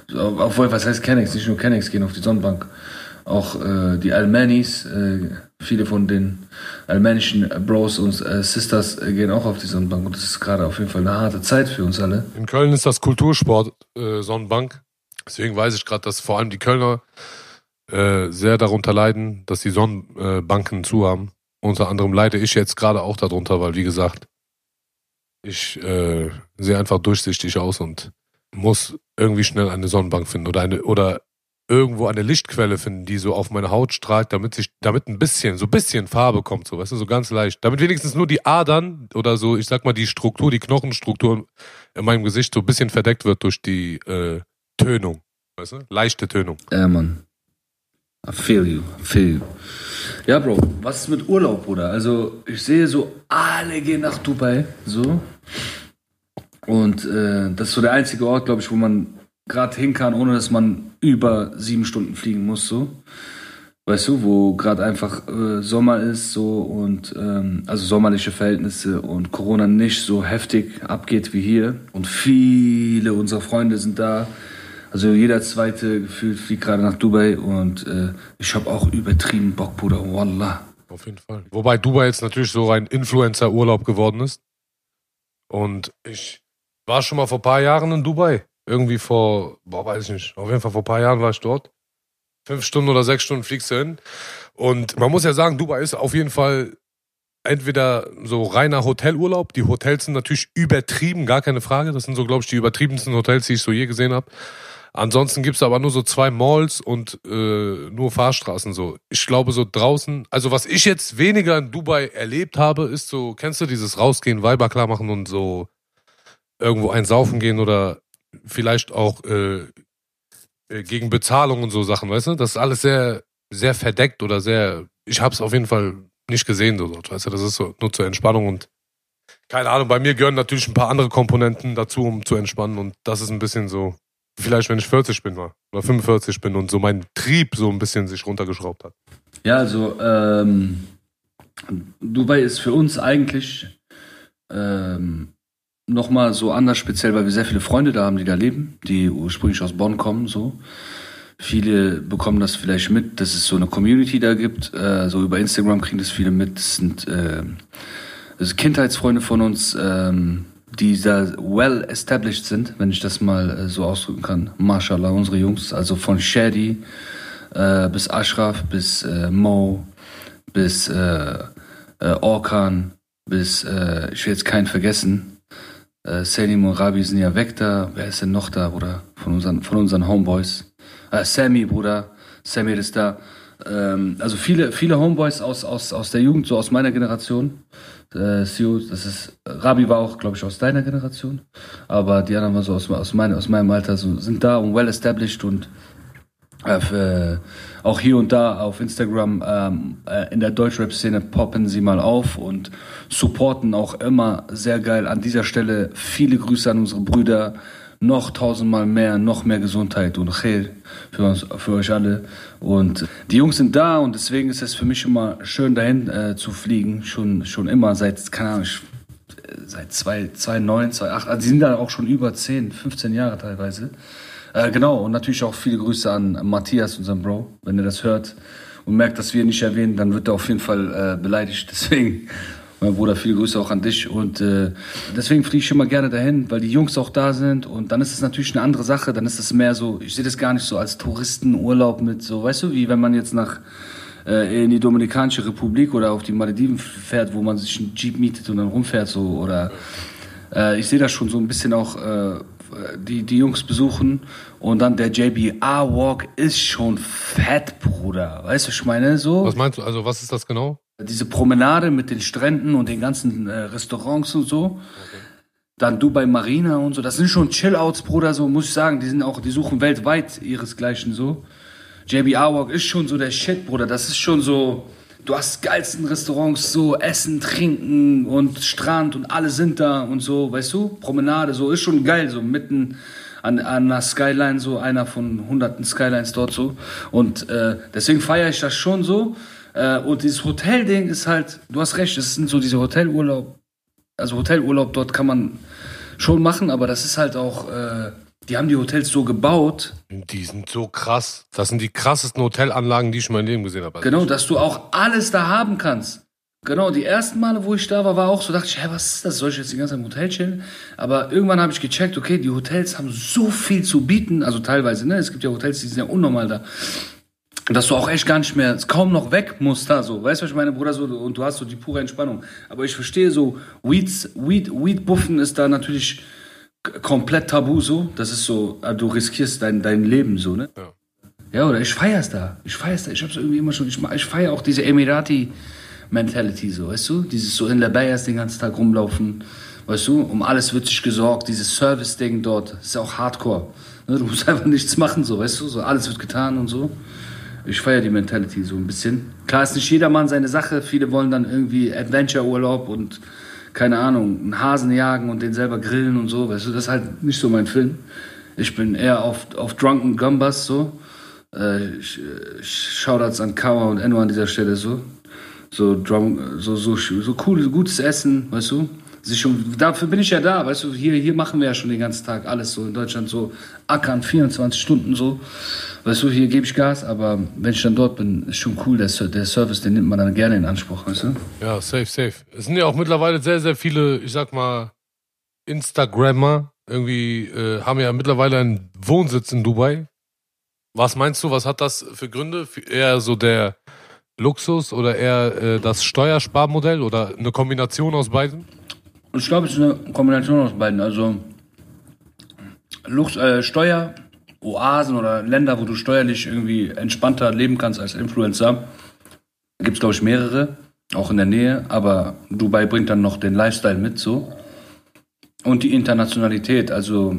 so. Obwohl, was heißt Kennex? Nicht nur Kennex gehen auf die Sonnenbank. Auch äh, die Almanis, äh, viele von den almanischen Bros und äh, Sisters äh, gehen auch auf die Sonnenbank. Und das ist gerade auf jeden Fall eine harte Zeit für uns alle. In Köln ist das Kultursport äh, Sonnenbank. Deswegen weiß ich gerade, dass vor allem die Kölner äh, sehr darunter leiden, dass die Sonnenbanken zu haben. Unter anderem leide ich jetzt gerade auch darunter, weil wie gesagt, ich äh, sehe einfach durchsichtig aus und muss irgendwie schnell eine Sonnenbank finden oder eine oder irgendwo eine Lichtquelle finden, die so auf meine Haut strahlt, damit sich damit ein bisschen so ein bisschen Farbe kommt, so weißt du, so ganz leicht, damit wenigstens nur die Adern oder so, ich sag mal die Struktur, die Knochenstruktur in meinem Gesicht so ein bisschen verdeckt wird durch die äh, Tönung, weißt du, leichte Tönung. Ja, Mann. I feel you, I feel you. Ja, Bro, was ist mit Urlaub, Bruder? Also, ich sehe so, alle gehen nach Dubai, so. Und äh, das ist so der einzige Ort, glaube ich, wo man gerade hin kann, ohne dass man über sieben Stunden fliegen muss, so. Weißt du, wo gerade einfach äh, Sommer ist, so und ähm, also sommerliche Verhältnisse und Corona nicht so heftig abgeht wie hier. Und viele unserer Freunde sind da. Also jeder zweite gefühlt fliegt gerade nach Dubai und äh, ich habe auch übertrieben Bock, Bruder. Wallah. Auf jeden Fall. Wobei Dubai jetzt natürlich so ein Influencer-Urlaub geworden ist. Und ich war schon mal vor ein paar Jahren in Dubai. Irgendwie vor, boah, weiß ich nicht. Auf jeden Fall vor ein paar Jahren war ich dort. Fünf Stunden oder sechs Stunden fliegst du hin. Und man muss ja sagen, Dubai ist auf jeden Fall entweder so reiner Hotelurlaub. Die Hotels sind natürlich übertrieben, gar keine Frage. Das sind so, glaube ich, die übertriebensten Hotels, die ich so je gesehen habe. Ansonsten gibt's aber nur so zwei Malls und äh, nur Fahrstraßen so. Ich glaube so draußen, also was ich jetzt weniger in Dubai erlebt habe, ist so, kennst du dieses Rausgehen, Weiber klar machen und so irgendwo ein Saufen gehen oder vielleicht auch äh, äh, gegen Bezahlung und so Sachen, weißt du? Das ist alles sehr, sehr verdeckt oder sehr, ich hab's auf jeden Fall nicht gesehen, so, weißt du, das ist so nur zur Entspannung und keine Ahnung, bei mir gehören natürlich ein paar andere Komponenten dazu, um zu entspannen und das ist ein bisschen so, vielleicht wenn ich 40 bin mal, oder 45 bin und so mein Trieb so ein bisschen sich runtergeschraubt hat. Ja, also ähm, Dubai ist für uns eigentlich ähm, nochmal so anders speziell, weil wir sehr viele Freunde da haben, die da leben, die ursprünglich aus Bonn kommen, so. Viele bekommen das vielleicht mit, dass es so eine Community da gibt. Äh, so über Instagram kriegen das viele mit. Das sind, äh, sind Kindheitsfreunde von uns, ähm, die da well established sind, wenn ich das mal äh, so ausdrücken kann. Mashallah, unsere Jungs. Also von Shady äh, bis Ashraf, bis äh, Mo, bis äh, Orkan, bis, ich will jetzt keinen vergessen, äh, Selim und Rabi sind ja weg da. Wer ist denn noch da, Bruder? Von unseren, von unseren Homeboys. Äh, Sammy, Bruder. Sammy ist da. Ähm, also viele, viele Homeboys aus, aus, aus der Jugend, so aus meiner Generation. Äh, das ist, Rabi war auch, glaube ich, aus deiner Generation. Aber die anderen waren so aus, aus, mein, aus meinem Alter, so, sind da und well established und äh, auch hier und da auf Instagram ähm, äh, in der Deutschrap-Szene poppen sie mal auf und supporten auch immer sehr geil. An dieser Stelle viele Grüße an unsere Brüder. Noch tausendmal mehr, noch mehr Gesundheit und Khair für, uns, für euch alle. Und die Jungs sind da und deswegen ist es für mich immer schön dahin äh, zu fliegen. Schon, schon immer, seit, keine Ahnung, seit 2009, 2008. Also die sind da auch schon über 10, 15 Jahre teilweise. Äh, genau, und natürlich auch viele Grüße an Matthias, unseren Bro. Wenn er das hört und merkt, dass wir ihn nicht erwähnen, dann wird er auf jeden Fall äh, beleidigt. Deswegen, mein Bruder, viele Grüße auch an dich. Und äh, deswegen fliege ich immer gerne dahin, weil die Jungs auch da sind. Und dann ist es natürlich eine andere Sache. Dann ist es mehr so, ich sehe das gar nicht so als Touristenurlaub mit so, weißt du, wie wenn man jetzt nach äh, in die Dominikanische Republik oder auf die Malediven fährt, wo man sich einen Jeep mietet und dann rumfährt so. Oder äh, ich sehe das schon so ein bisschen auch die, die Jungs besuchen und dann der JBR-Walk ist schon fett, Bruder. Weißt du, ich meine so? Was meinst du, also was ist das genau? Diese Promenade mit den Stränden und den ganzen äh, Restaurants und so. Okay. Dann Dubai Marina und so. Das sind schon Chill-Outs, Bruder, so muss ich sagen. Die sind auch, die suchen weltweit ihresgleichen so. JBR Walk ist schon so der Shit, Bruder. Das ist schon so du hast geilsten Restaurants, so Essen, Trinken und Strand und alle sind da und so, weißt du? Promenade, so ist schon geil, so mitten an, einer Skyline, so einer von hunderten Skylines dort so. Und äh, deswegen feiere ich das schon so. Äh, und dieses Hotelding ist halt, du hast recht, es sind so diese Hotelurlaub, also Hotelurlaub dort kann man schon machen, aber das ist halt auch. Äh, die haben die Hotels so gebaut. Die sind so krass. Das sind die krassesten Hotelanlagen, die ich in meinem Leben gesehen habe. Genau, dass du auch alles da haben kannst. Genau, die ersten Male, wo ich da war, war auch so, dachte ich, hä, was ist das? Soll ich jetzt die ganze Zeit im Hotel chillen? Aber irgendwann habe ich gecheckt, okay, die Hotels haben so viel zu bieten, also teilweise, ne? Es gibt ja Hotels, die sind ja unnormal da. Dass du auch echt gar nicht mehr, kaum noch weg musst da so. Weißt du, was ich meine, Bruder, so, und du hast so die pure Entspannung. Aber ich verstehe so, Weeds, Weed, Weed Buffen ist da natürlich komplett tabu so. Das ist so, ah, du riskierst dein, dein Leben so, ne? Ja. Ja, oder ich feier's da. Ich feier's da. Ich hab's irgendwie immer schon. Ich, ich feier auch diese Emirati-Mentality so, weißt du? Dieses so in der Bayers den ganzen Tag rumlaufen. Weißt du, um alles wird sich gesorgt. Dieses Service-Ding dort ist auch Hardcore. Ne? Du musst einfach nichts machen, so, weißt du? So, alles wird getan und so. Ich feiere die Mentality so ein bisschen. Klar ist nicht jedermann seine Sache. Viele wollen dann irgendwie Adventure-Urlaub und keine Ahnung, einen Hasen jagen und den selber grillen und so, weißt du, das ist halt nicht so mein Film. Ich bin eher auf, auf Drunken Gumbas so. Äh, Shoutouts an Kawa und Enno an dieser Stelle so. So, drum, so, so, so cool, gutes Essen, weißt du? Sich schon, dafür bin ich ja da, weißt du, hier, hier machen wir ja schon den ganzen Tag alles so in Deutschland so ackern, 24 Stunden so. Weißt du, hier gebe ich Gas, aber wenn ich dann dort bin, ist schon cool, der, der Service, den nimmt man dann gerne in Anspruch, weißt du? Ja, safe, safe. Es sind ja auch mittlerweile sehr, sehr viele, ich sag mal, Instagrammer, irgendwie, äh, haben ja mittlerweile einen Wohnsitz in Dubai. Was meinst du, was hat das für Gründe? Eher so der Luxus oder eher äh, das Steuersparmodell oder eine Kombination aus beiden? Ich glaube, es ist eine Kombination aus beiden. Also Lux, äh, Steuer Oasen oder Länder, wo du steuerlich irgendwie entspannter leben kannst als Influencer. Gibt es, glaube ich, mehrere, auch in der Nähe, aber Dubai bringt dann noch den Lifestyle mit so. Und die Internationalität. Also,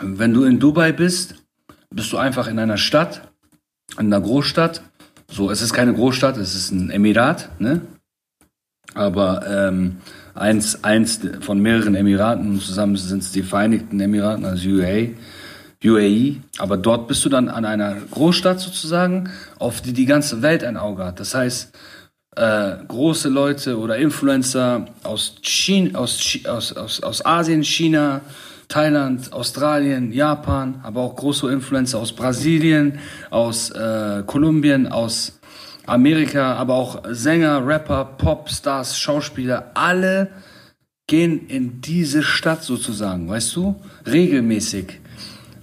wenn du in Dubai bist, bist du einfach in einer Stadt, in einer Großstadt. So, es ist keine Großstadt, es ist ein Emirat, ne? Aber ähm, eins, eins von mehreren Emiraten zusammen sind es die Vereinigten Emiraten, also UAE. UAE, aber dort bist du dann an einer Großstadt sozusagen, auf die die ganze Welt ein Auge hat. Das heißt, äh, große Leute oder Influencer aus, China, aus, aus, aus, aus Asien, China, Thailand, Australien, Japan, aber auch große Influencer aus Brasilien, aus äh, Kolumbien, aus Amerika, aber auch Sänger, Rapper, Popstars, Schauspieler, alle gehen in diese Stadt sozusagen, weißt du, regelmäßig.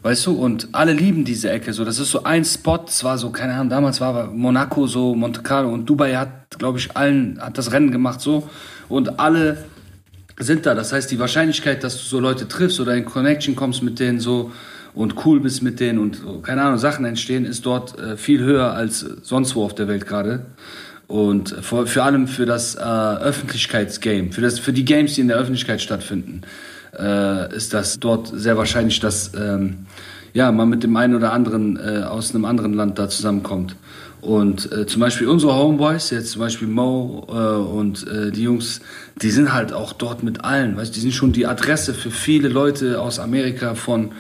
Weißt du, und alle lieben diese Ecke. So, das ist so ein Spot. zwar so, keine Ahnung, damals war Monaco so, Monte Carlo und Dubai hat, glaube ich, allen, hat das Rennen gemacht so. Und alle sind da. Das heißt, die Wahrscheinlichkeit, dass du so Leute triffst oder in Connection kommst mit denen so und cool bist mit denen und keine Ahnung, Sachen entstehen, ist dort äh, viel höher als sonst wo auf der Welt gerade. Und vor, vor allem für das äh, Öffentlichkeitsgame, für, das, für die Games, die in der Öffentlichkeit stattfinden, äh, ist das dort sehr wahrscheinlich, dass ähm, ja, man mit dem einen oder anderen äh, aus einem anderen Land da zusammenkommt. Und äh, zum Beispiel unsere Homeboys, jetzt zum Beispiel Mo äh, und äh, die Jungs, die sind halt auch dort mit allen, weißt, die sind schon die Adresse für viele Leute aus Amerika von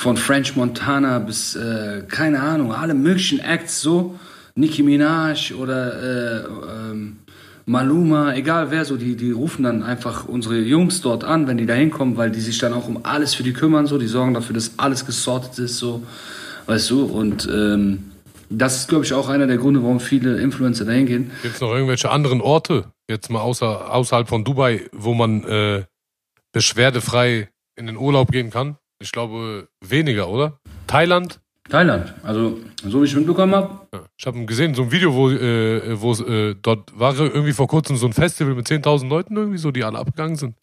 von French Montana bis äh, keine Ahnung, alle möglichen Acts so, Nicki Minaj oder äh, ähm, Maluma, egal wer so, die, die rufen dann einfach unsere Jungs dort an, wenn die da hinkommen, weil die sich dann auch um alles für die kümmern, so, die sorgen dafür, dass alles gesortet ist, so, weißt du, und ähm, das ist, glaube ich, auch einer der Gründe, warum viele Influencer da hingehen. Gibt es noch irgendwelche anderen Orte, jetzt mal außer, außerhalb von Dubai, wo man äh, beschwerdefrei in den Urlaub gehen kann? Ich glaube, weniger, oder? Thailand? Thailand, also so wie ich mitbekommen habe. Ja, ich habe gesehen, so ein Video, wo, äh, wo äh, dort war irgendwie vor kurzem so ein Festival mit 10.000 Leuten irgendwie so, die alle abgegangen sind.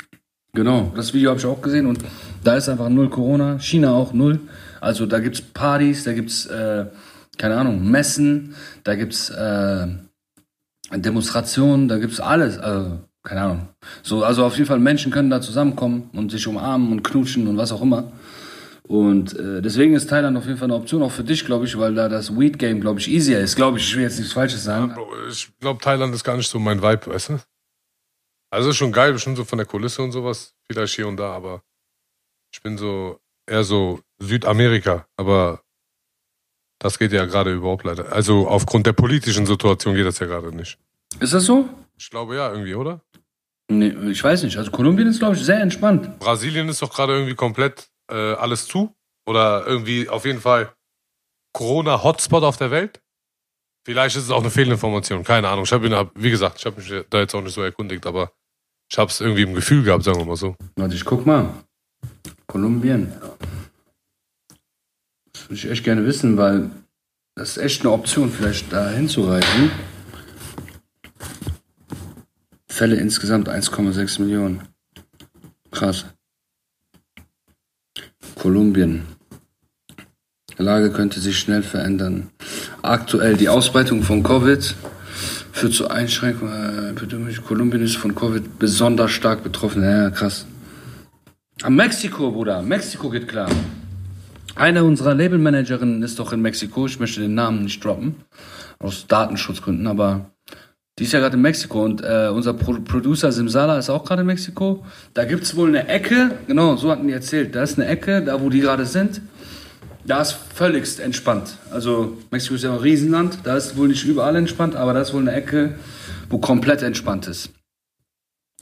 Genau, das Video habe ich auch gesehen und da ist einfach null Corona, China auch null. Also da gibt es Partys, da gibt es, äh, keine Ahnung, Messen, da gibt es äh, Demonstrationen, da gibt es alles. Also, keine Ahnung. So, also auf jeden Fall Menschen können da zusammenkommen und sich umarmen und knutschen und was auch immer. Und äh, deswegen ist Thailand auf jeden Fall eine Option, auch für dich, glaube ich, weil da das Weed-Game, glaube ich, easier ist. Glaube ich, ich will jetzt nichts Falsches sagen. Ich glaube, Thailand ist gar nicht so mein Vibe, weißt du? Also ist schon geil, bestimmt so von der Kulisse und sowas, vielleicht hier und da, aber ich bin so eher so Südamerika, aber das geht ja gerade überhaupt leider. Also aufgrund der politischen Situation geht das ja gerade nicht. Ist das so? Ich glaube ja, irgendwie, oder? Nee, ich weiß nicht. Also Kolumbien ist, glaube ich, sehr entspannt. Brasilien ist doch gerade irgendwie komplett äh, alles zu. Oder irgendwie auf jeden Fall Corona-Hotspot auf der Welt. Vielleicht ist es auch eine Fehlinformation, keine Ahnung. Ich habe wie gesagt, ich habe mich da jetzt auch nicht so erkundigt, aber ich habe es irgendwie im Gefühl gehabt, sagen wir mal so. Warte, ich guck mal. Kolumbien. Das würde ich echt gerne wissen, weil das ist echt eine Option, vielleicht da hinzureisen. Fälle insgesamt 1,6 Millionen. Krass. Kolumbien. Die Lage könnte sich schnell verändern. Aktuell die Ausbreitung von Covid führt zu Einschränkungen. Äh, Kolumbien ist von Covid besonders stark betroffen. Ja, krass. Am Mexiko, Bruder. Mexiko geht klar. Eine unserer Labelmanagerinnen ist doch in Mexiko. Ich möchte den Namen nicht droppen. Aus Datenschutzgründen, aber die ist ja gerade in Mexiko und äh, unser Pro Producer Simsala ist auch gerade in Mexiko. Da gibt es wohl eine Ecke, genau, so hatten die erzählt. Da ist eine Ecke, da wo die gerade sind. Da ist völligst entspannt. Also Mexiko ist ja ein Riesenland, da ist wohl nicht überall entspannt, aber da ist wohl eine Ecke, wo komplett entspannt ist.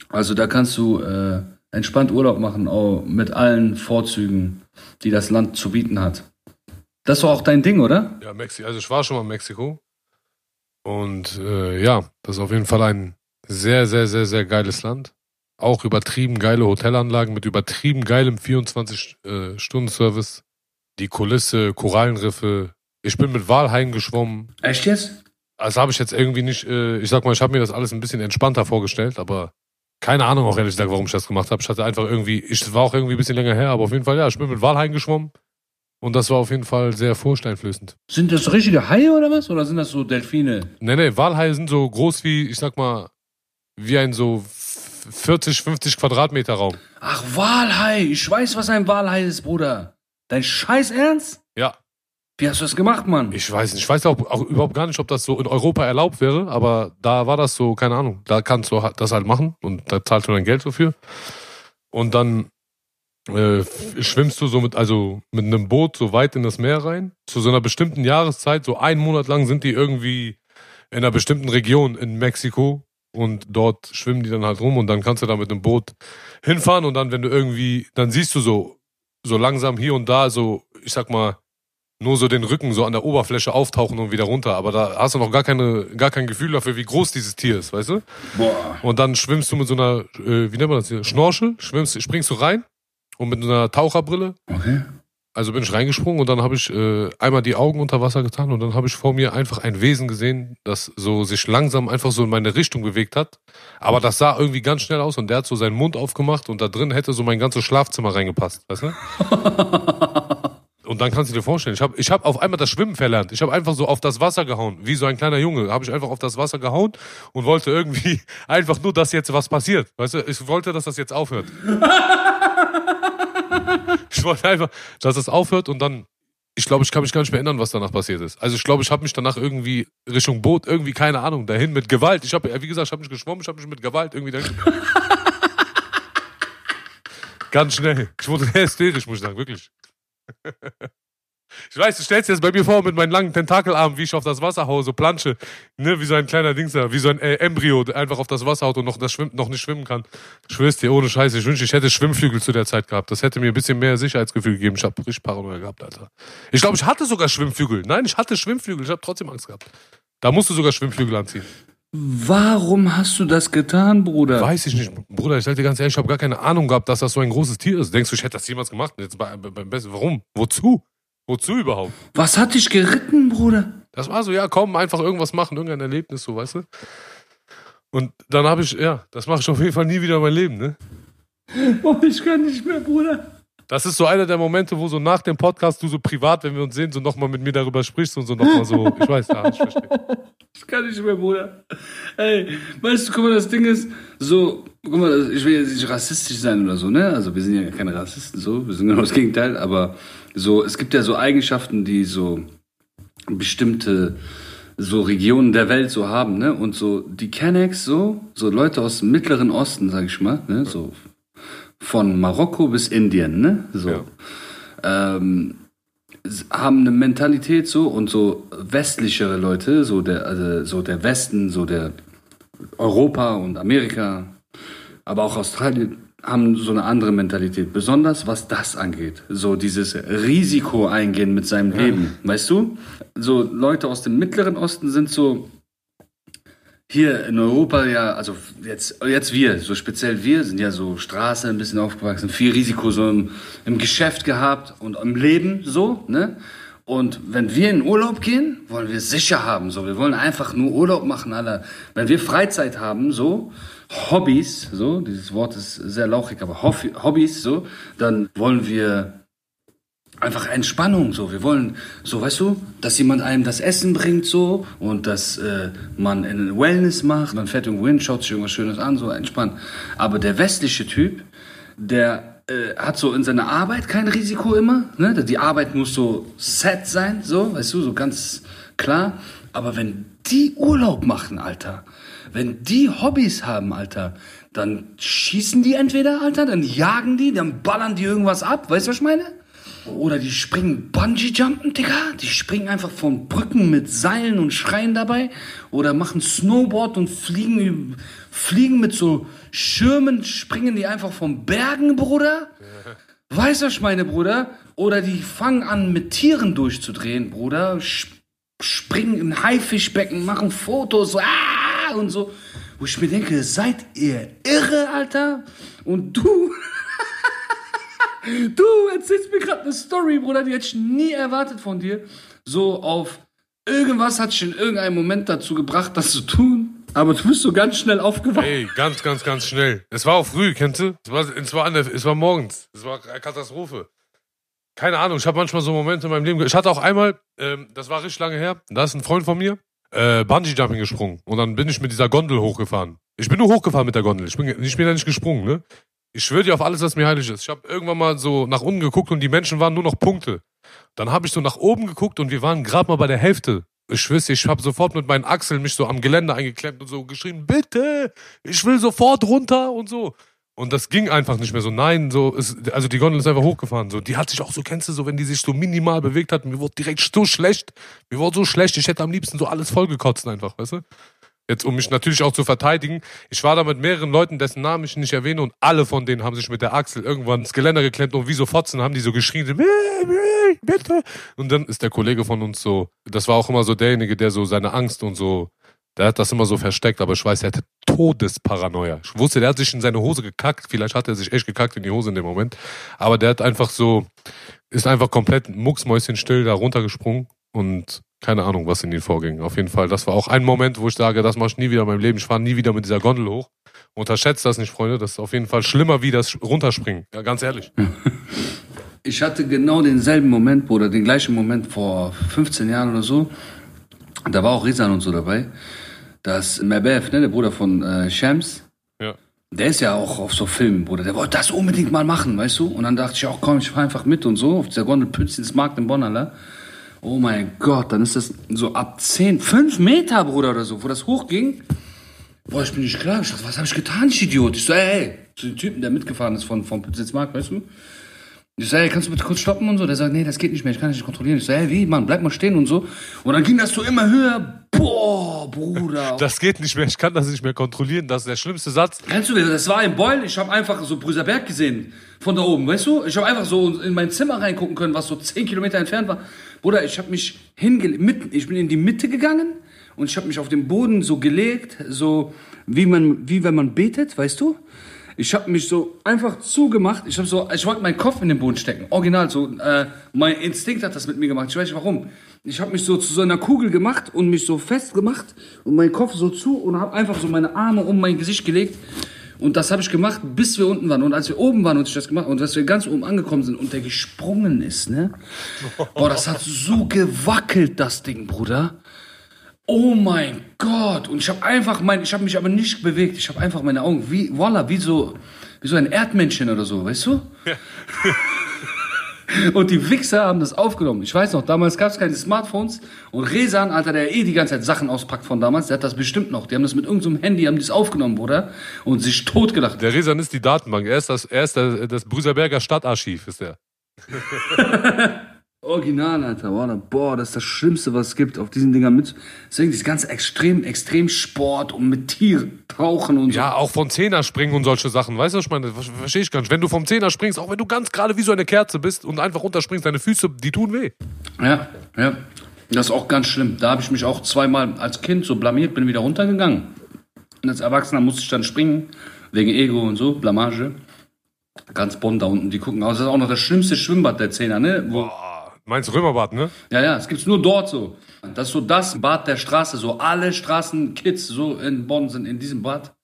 Also da kannst du äh, entspannt Urlaub machen, auch mit allen Vorzügen, die das Land zu bieten hat. Das war auch dein Ding, oder? Ja, Mexiko. Also ich war schon mal in Mexiko. Und äh, ja, das ist auf jeden Fall ein sehr, sehr, sehr, sehr geiles Land. Auch übertrieben geile Hotelanlagen mit übertrieben geilem 24-Stunden-Service. Die Kulisse, Korallenriffe. Ich bin mit Walhaien geschwommen. Echt jetzt? Also habe ich jetzt irgendwie nicht, äh, ich sag mal, ich habe mir das alles ein bisschen entspannter vorgestellt, aber keine Ahnung auch ehrlich gesagt, warum ich das gemacht habe. Ich hatte einfach irgendwie, ich war auch irgendwie ein bisschen länger her, aber auf jeden Fall, ja, ich bin mit Walhaien geschwommen. Und das war auf jeden Fall sehr vorsteinflößend. Sind das richtige Haie oder was? Oder sind das so Delfine? Nee, nee, Walhaie sind so groß wie, ich sag mal, wie ein so 40, 50 Quadratmeter Raum. Ach, Walhai. Ich weiß, was ein Walhai ist, Bruder. Dein Scheiß Ernst? Ja. Wie hast du das gemacht, Mann? Ich weiß nicht. Ich weiß auch, auch überhaupt gar nicht, ob das so in Europa erlaubt wäre, aber da war das so, keine Ahnung. Da kannst du das halt machen und da zahlst du dein Geld dafür. Und dann äh, schwimmst du so mit, also mit einem Boot so weit in das Meer rein, zu so einer bestimmten Jahreszeit, so einen Monat lang sind die irgendwie in einer bestimmten Region in Mexiko und dort schwimmen die dann halt rum und dann kannst du da mit einem Boot hinfahren und dann, wenn du irgendwie, dann siehst du so, so langsam hier und da so, ich sag mal, nur so den Rücken so an der Oberfläche auftauchen und wieder runter. Aber da hast du noch gar keine, gar kein Gefühl dafür, wie groß dieses Tier ist, weißt du? Boah. Und dann schwimmst du mit so einer, äh, wie nennt man das hier? Schnorchel, schwimmst, springst du rein und mit einer Taucherbrille. Okay. Also bin ich reingesprungen und dann habe ich äh, einmal die Augen unter Wasser getan und dann habe ich vor mir einfach ein Wesen gesehen, das so sich langsam einfach so in meine Richtung bewegt hat. Aber das sah irgendwie ganz schnell aus und der hat so seinen Mund aufgemacht und da drin hätte so mein ganzes Schlafzimmer reingepasst, weißt du? Und dann kannst du dir vorstellen, ich habe ich hab auf einmal das Schwimmen verlernt. Ich habe einfach so auf das Wasser gehauen, wie so ein kleiner Junge. Habe ich einfach auf das Wasser gehauen und wollte irgendwie einfach nur, dass jetzt was passiert. Weißt du, ich wollte, dass das jetzt aufhört. ich wollte einfach, dass das aufhört und dann, ich glaube, ich kann mich gar nicht mehr erinnern, was danach passiert ist. Also ich glaube, ich habe mich danach irgendwie Richtung Boot, irgendwie, keine Ahnung, dahin mit Gewalt. Ich habe, wie gesagt, ich habe nicht geschwommen, ich habe mich mit Gewalt irgendwie dahin. Ganz schnell. Ich wurde sehr hysterisch, muss ich sagen, wirklich. Ich weiß, du stellst dir das bei mir vor mit meinen langen Tentakelarmen, wie ich auf das Wasser haue, so plansche, ne, wie so ein kleiner Dings da, wie so ein äh, Embryo, der einfach auf das Wasser haut und noch, das schwimmt, noch nicht schwimmen kann. Ich schwör's dir, ohne Scheiße, ich wünschte, ich hätte Schwimmflügel zu der Zeit gehabt. Das hätte mir ein bisschen mehr Sicherheitsgefühl gegeben. Ich habe richtig Paranoia gehabt, Alter. Ich glaube, ich hatte sogar Schwimmflügel. Nein, ich hatte Schwimmflügel, ich habe trotzdem Angst gehabt. Da musst du sogar Schwimmflügel anziehen. Warum hast du das getan, Bruder? Weiß ich nicht. Bruder, ich sag dir ganz ehrlich, ich habe gar keine Ahnung gehabt, dass das so ein großes Tier ist. Denkst du, ich hätte das jemals gemacht? Jetzt bei, bei, beim Besten. Warum? Wozu? Wozu überhaupt? Was hat dich geritten, Bruder? Das war so, ja, komm, einfach irgendwas machen, irgendein Erlebnis, so, weißt du? Und dann habe ich, ja, das mache ich auf jeden Fall nie wieder in mein Leben, ne? Oh, ich kann nicht mehr, Bruder. Das ist so einer der Momente, wo so nach dem Podcast du so privat, wenn wir uns sehen, so nochmal mit mir darüber sprichst und so nochmal so, ich weiß, ja, ich verstehe. Ich kann nicht mehr, Bruder. Ey, weißt du, guck mal, das Ding ist, so, guck mal, ich will jetzt nicht rassistisch sein oder so, ne? Also wir sind ja keine Rassisten, so, wir sind genau das Gegenteil, aber so, es gibt ja so Eigenschaften, die so bestimmte so Regionen der Welt so haben, ne? Und so die Kennex, so, so Leute aus dem Mittleren Osten, sag ich mal, ne? So von Marokko bis Indien, ne? So. Ja. Ähm, haben eine Mentalität so und so westlichere Leute, so der, also so der Westen, so der Europa und Amerika, aber auch Australien, haben so eine andere Mentalität, besonders was das angeht. So dieses Risiko eingehen mit seinem Leben, weißt du? So Leute aus dem Mittleren Osten sind so hier in Europa ja, also jetzt, jetzt wir, so speziell wir, sind ja so Straße ein bisschen aufgewachsen, viel Risiko so im, im Geschäft gehabt und im Leben so, ne? Und wenn wir in Urlaub gehen, wollen wir sicher haben, so. Wir wollen einfach nur Urlaub machen, Alter. Wenn wir Freizeit haben, so, Hobbys, so, dieses Wort ist sehr lauchig, aber Hobby- Hobbys, so, dann wollen wir einfach Entspannung so. Wir wollen so, weißt du, dass jemand einem das Essen bringt so und dass äh, man in Wellness macht. Man fährt irgendwo hin, schaut sich irgendwas Schönes an, so entspannt. Aber der westliche Typ, der äh, hat so in seiner Arbeit kein Risiko immer. Ne? Die Arbeit muss so set sein, so, weißt du, so ganz klar. Aber wenn die Urlaub machen, Alter, wenn die Hobbys haben, Alter, dann schießen die entweder, Alter, dann jagen die, dann ballern die irgendwas ab, weißt du, was ich meine? Oder die springen Bungee-Jumpen, Digga. Die springen einfach von Brücken mit Seilen und schreien dabei. Oder machen Snowboard und fliegen, fliegen mit so Schirmen, springen die einfach von Bergen, Bruder. Weißt du, meine, Bruder? Oder die fangen an, mit Tieren durchzudrehen, Bruder. Springen in Haifischbecken, machen Fotos, ah, und so. Wo ich mir denke, seid ihr irre, Alter? Und du... Du erzählst mir gerade eine Story, Bruder, die hätte ich nie erwartet von dir. So auf irgendwas hat dich in irgendeinem Moment dazu gebracht, das zu tun. Aber du bist so ganz schnell aufgewacht. Ey, ganz, ganz, ganz schnell. Es war auch früh, kennst du? Es war, es war, der, es war morgens. Es war Katastrophe. keine Ahnung, ich habe manchmal so Momente in meinem Leben. Ich hatte auch einmal, ähm, das war richtig lange her, da ist ein Freund von mir, äh, Bungee-Jumping gesprungen. Und dann bin ich mit dieser Gondel hochgefahren. Ich bin nur hochgefahren mit der Gondel. Ich bin, ich bin ja nicht gesprungen, ne? Ich schwöre dir auf alles, was mir heilig ist. Ich habe irgendwann mal so nach unten geguckt und die Menschen waren nur noch Punkte. Dann habe ich so nach oben geguckt und wir waren gerade mal bei der Hälfte. Ich schwöre, ich habe sofort mit meinen Achseln mich so am Geländer eingeklemmt und so geschrien, bitte, ich will sofort runter und so. Und das ging einfach nicht mehr so. Nein, so ist, also die Gondel ist einfach hochgefahren. So, die hat sich auch so, kennst du so, wenn die sich so minimal bewegt hat, mir wurde direkt so schlecht. Mir wurde so schlecht, ich hätte am liebsten so alles vollgekotzt einfach, weißt du? Jetzt, um mich natürlich auch zu verteidigen. Ich war da mit mehreren Leuten, dessen Namen ich nicht erwähne, und alle von denen haben sich mit der Achsel irgendwann ins Geländer geklemmt und wie so Fotzen haben die so geschrien, bitte. Und dann ist der Kollege von uns so, das war auch immer so derjenige, der so seine Angst und so, der hat das immer so versteckt, aber ich weiß, er hatte Todesparanoia. Ich wusste, der hat sich in seine Hose gekackt, vielleicht hat er sich echt gekackt in die Hose in dem Moment, aber der hat einfach so, ist einfach komplett mucksmäuschenstill da runtergesprungen und keine Ahnung, was in ihm vorging. Auf jeden Fall, das war auch ein Moment, wo ich sage, das mache ich nie wieder in meinem Leben. Ich fahre nie wieder mit dieser Gondel hoch. Unterschätzt das nicht, Freunde. Das ist auf jeden Fall schlimmer wie das Runterspringen. Ja, ganz ehrlich. Ich hatte genau denselben Moment, Bruder, den gleichen Moment vor 15 Jahren oder so. Da war auch Rizan und so dabei. Das Mabef, ne, der Bruder von äh, Shams, Ja. der ist ja auch auf so Filmen, Bruder. Der wollte das unbedingt mal machen, weißt du? Und dann dachte ich auch, komm, ich fahr einfach mit und so auf dieser Gondel Pützins Markt in Bonn, Alter. Oh mein Gott, dann ist das so ab 10, 5 Meter, Bruder, oder so, wo das hochging. Boah, ich bin nicht klar. Ich dachte, was habe ich getan, ich Idiot? Ich so, ey, ey, zu dem Typen, der mitgefahren ist von, von Pützins Markt, weißt du? Ich so, ey, kannst du bitte kurz stoppen und so? Der sagt, nee, das geht nicht mehr, ich kann das nicht kontrollieren. Ich so, ey, wie, Mann, bleib mal stehen und so. Und dann ging das so immer höher. Boah, Bruder. Das geht nicht mehr. Ich kann das nicht mehr kontrollieren. Das ist der schlimmste Satz. Kennst du das? Das war in Beul. Ich habe einfach so Brüserberg gesehen. Von da oben, weißt du? Ich habe einfach so in mein Zimmer reingucken können, was so 10 Kilometer entfernt war. Bruder, ich habe mich hingelegt. Ich bin in die Mitte gegangen und ich habe mich auf den Boden so gelegt, so wie, man, wie wenn man betet, weißt du? Ich habe mich so einfach zugemacht. Ich habe so, ich wollte meinen Kopf in den Boden stecken. Original, so. Äh, mein Instinkt hat das mit mir gemacht. Ich weiß nicht warum. Ich habe mich so zu so einer Kugel gemacht und mich so festgemacht und meinen Kopf so zu und habe einfach so meine Arme um mein Gesicht gelegt. Und das habe ich gemacht, bis wir unten waren. Und als wir oben waren und ich das gemacht und als wir ganz oben angekommen sind und der gesprungen ist, ne? Boah, das hat so gewackelt, das Ding, Bruder. Oh mein Gott! Und ich habe einfach mein, ich habe mich aber nicht bewegt. Ich habe einfach meine Augen wie, voila, wie so, wie so ein Erdmännchen oder so, weißt du? Und die Wichser haben das aufgenommen. Ich weiß noch, damals gab es keine Smartphones. Und Rezan, Alter, der eh die ganze Zeit Sachen auspackt von damals, der hat das bestimmt noch. Die haben das mit irgendeinem Handy, haben das aufgenommen, Bruder. Und sich totgelacht. Der Resan ist die Datenbank. Er ist das, er ist das, das Brüserberger Stadtarchiv, ist der. Original, Alter. Boah, das ist das Schlimmste, was es gibt, auf diesen Dingern mit. Deswegen dieses ganze extrem, extrem Sport und mit Tieren tauchen und so. Ja, auch vom Zehner springen und solche Sachen. Weißt du, was ich meine? Das verstehe ich gar nicht. Wenn du vom Zehner springst, auch wenn du ganz gerade wie so eine Kerze bist und einfach runterspringst, deine Füße, die tun weh. Ja, ja. Das ist auch ganz schlimm. Da habe ich mich auch zweimal als Kind so blamiert, bin wieder runtergegangen. Und als Erwachsener musste ich dann springen, wegen Ego und so, Blamage. Ganz Bonn da unten, die gucken aus. Das ist auch noch das schlimmste Schwimmbad der Zehner, ne? Wo, meinst Römerbad, ne? ja, ja, es gibt's nur dort so. Das ist so das Bad der Straße, so alle Straßenkids so in Bonn sind in diesem Bad.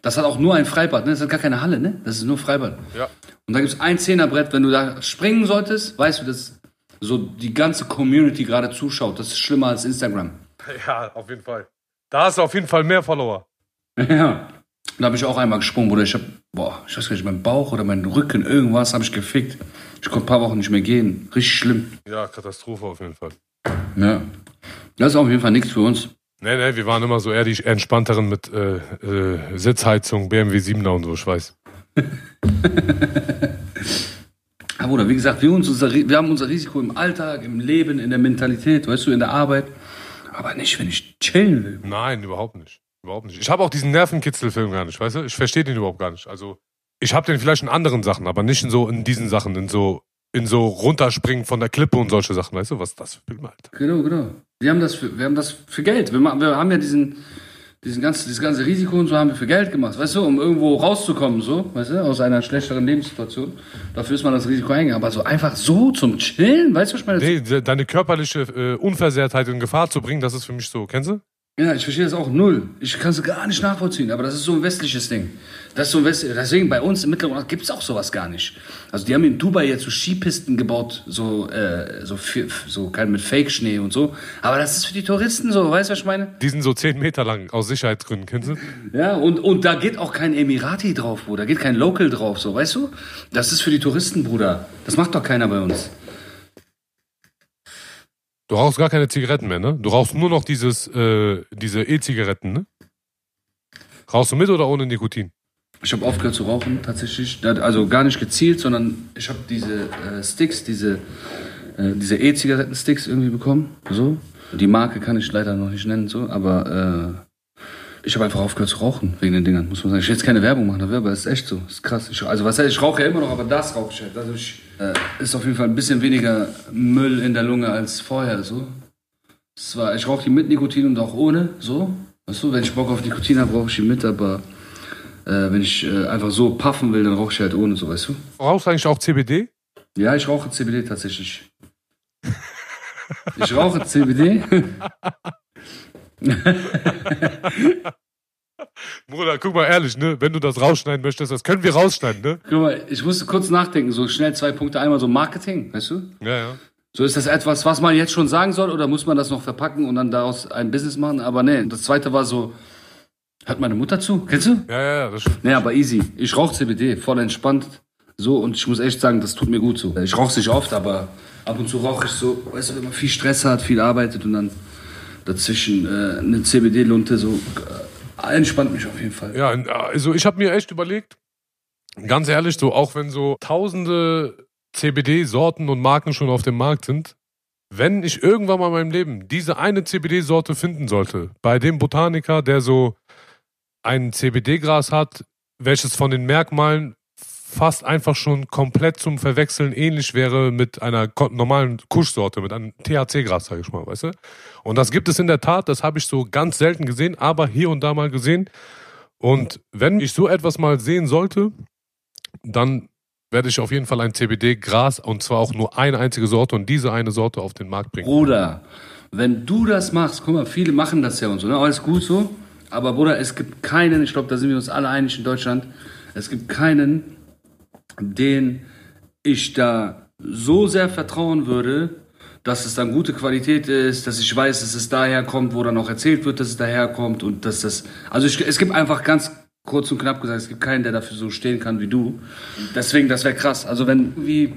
Das hat auch nur ein Freibad, ne? Das hat gar keine Halle, ne? Das ist nur Freibad. Ja. Und da gibt's ein Zehnerbrett, wenn du da springen solltest, weißt du, dass so die ganze Community gerade zuschaut. Das ist schlimmer als Instagram. Ja, auf jeden Fall. Da hast du auf jeden Fall mehr Follower. Ja. Da habe ich auch einmal gesprungen, Bruder. Ich hab, boah, ich weiß gar nicht, mein Bauch oder mein Rücken, irgendwas habe ich gefickt. Ich konnte ein paar Wochen nicht mehr gehen. Richtig schlimm. Ja, Katastrophe auf jeden Fall. Ja. Das ist auf jeden Fall nichts für uns. Nee, nee, wir waren immer so eher die entspannteren mit äh, äh, Sitzheizung, BMW 7er und so, ich weiß. Aber Bruder, wie gesagt, wir, uns unser, wir haben unser Risiko im Alltag, im Leben, in der Mentalität, weißt du, in der Arbeit. Aber nicht, wenn ich chillen will. Nein, überhaupt nicht. Überhaupt nicht. Ich habe auch diesen Nervenkitzelfilm gar nicht, weißt du? Ich verstehe den überhaupt gar nicht. Also, ich habe den vielleicht in anderen Sachen, aber nicht in so in diesen Sachen, in so in so runterspringen von der Klippe und solche Sachen, weißt du, was das für Film, Alter? Genau, genau. Wir haben das für, wir haben das für Geld. Wir, machen, wir haben ja diesen, diesen ganzen, dieses ganze Risiko und so haben wir für Geld gemacht, weißt du, um irgendwo rauszukommen, so, weißt du, aus einer schlechteren Lebenssituation. Dafür ist man das Risiko eingegangen. Aber so einfach so zum Chillen, weißt du, was ich meine? Nee, de- deine körperliche äh, Unversehrtheit in Gefahr zu bringen, das ist für mich so, kennst du? Ja, ich verstehe das auch null. Ich kann es gar nicht nachvollziehen, aber das ist so ein westliches Ding. Das ist so ein West Deswegen bei uns im Mittleren gibt es auch sowas gar nicht. Also die haben in Dubai jetzt so Skipisten gebaut, so, äh, so, so mit Fake-Schnee und so. Aber das ist für die Touristen so, weißt du, was ich meine? Die sind so 10 Meter lang, aus Sicherheitsgründen, kennst du? Ja, und, und da geht auch kein Emirati drauf, Bruder. Da geht kein Local drauf, so, weißt du? Das ist für die Touristen, Bruder. Das macht doch keiner bei uns. Du rauchst gar keine Zigaretten mehr, ne? Du rauchst nur noch dieses, äh, diese E-Zigaretten, ne? Rauchst du mit oder ohne Nikotin? Ich habe aufgehört zu rauchen, tatsächlich. Also gar nicht gezielt, sondern ich habe diese äh, Sticks, diese äh, diese E-Zigaretten-Sticks irgendwie bekommen. So. Die Marke kann ich leider noch nicht nennen, so, aber äh, ich habe einfach aufgehört zu rauchen wegen den Dingern, muss man sagen. Ich will jetzt keine Werbung machen dafür, aber es ist echt so. Das ist krass. Ich, also was heißt, ich rauche ja immer noch, aber das rauche ich halt. Also ich, äh, ist auf jeden Fall ein bisschen weniger Müll in der Lunge als vorher, so. Zwar, ich rauche die mit Nikotin und auch ohne, so. Weißt du, wenn ich Bock auf Nikotin habe, rauche ich die mit, aber äh, wenn ich äh, einfach so puffen will, dann rauche ich halt ohne, so, weißt du. Rauchst du eigentlich auch CBD? Ja, ich rauche CBD tatsächlich. Ich rauche CBD. Bruder, guck mal ehrlich, ne? Wenn du das rausschneiden möchtest, das können wir rausschneiden, ne? Guck mal, ich musste kurz nachdenken, so schnell zwei Punkte. Einmal so Marketing, weißt du? Ja, ja. So ist das etwas, was man jetzt schon sagen soll, oder muss man das noch verpacken und dann daraus ein Business machen? Aber nee, das zweite war so, hört meine Mutter zu? Kennst du? Ja, ja, ja. Das stimmt. Nee, aber easy. Ich rauche CBD, voll entspannt. So, und ich muss echt sagen, das tut mir gut so. Ich rauche nicht oft, aber ab und zu rauche ich so, weißt du, wenn man viel Stress hat, viel arbeitet und dann dazwischen äh, eine CBD-Lunte so äh, entspannt mich auf jeden Fall. Ja, also ich habe mir echt überlegt, ganz ehrlich, so auch wenn so tausende CBD-Sorten und Marken schon auf dem Markt sind, wenn ich irgendwann mal in meinem Leben diese eine CBD-Sorte finden sollte, bei dem Botaniker, der so ein CBD-Gras hat, welches von den Merkmalen fast einfach schon komplett zum Verwechseln ähnlich wäre mit einer normalen Kuschsorte, mit einem THC-Gras, sage ich mal, weißt du? Und das gibt es in der Tat, das habe ich so ganz selten gesehen, aber hier und da mal gesehen. Und wenn ich so etwas mal sehen sollte, dann werde ich auf jeden Fall ein CBD-Gras und zwar auch nur eine einzige Sorte und diese eine Sorte auf den Markt bringen. Bruder, wenn du das machst, guck mal, viele machen das ja und so, ne? alles gut so, aber Bruder, es gibt keinen, ich glaube, da sind wir uns alle einig in Deutschland, es gibt keinen, den ich da so sehr vertrauen würde, dass es dann gute Qualität ist, dass ich weiß, dass es daher kommt, wo dann auch erzählt wird, dass es daher kommt und dass das, also ich, es gibt einfach ganz kurz und knapp gesagt, es gibt keinen, der dafür so stehen kann wie du. Deswegen, das wäre krass. Also wenn wie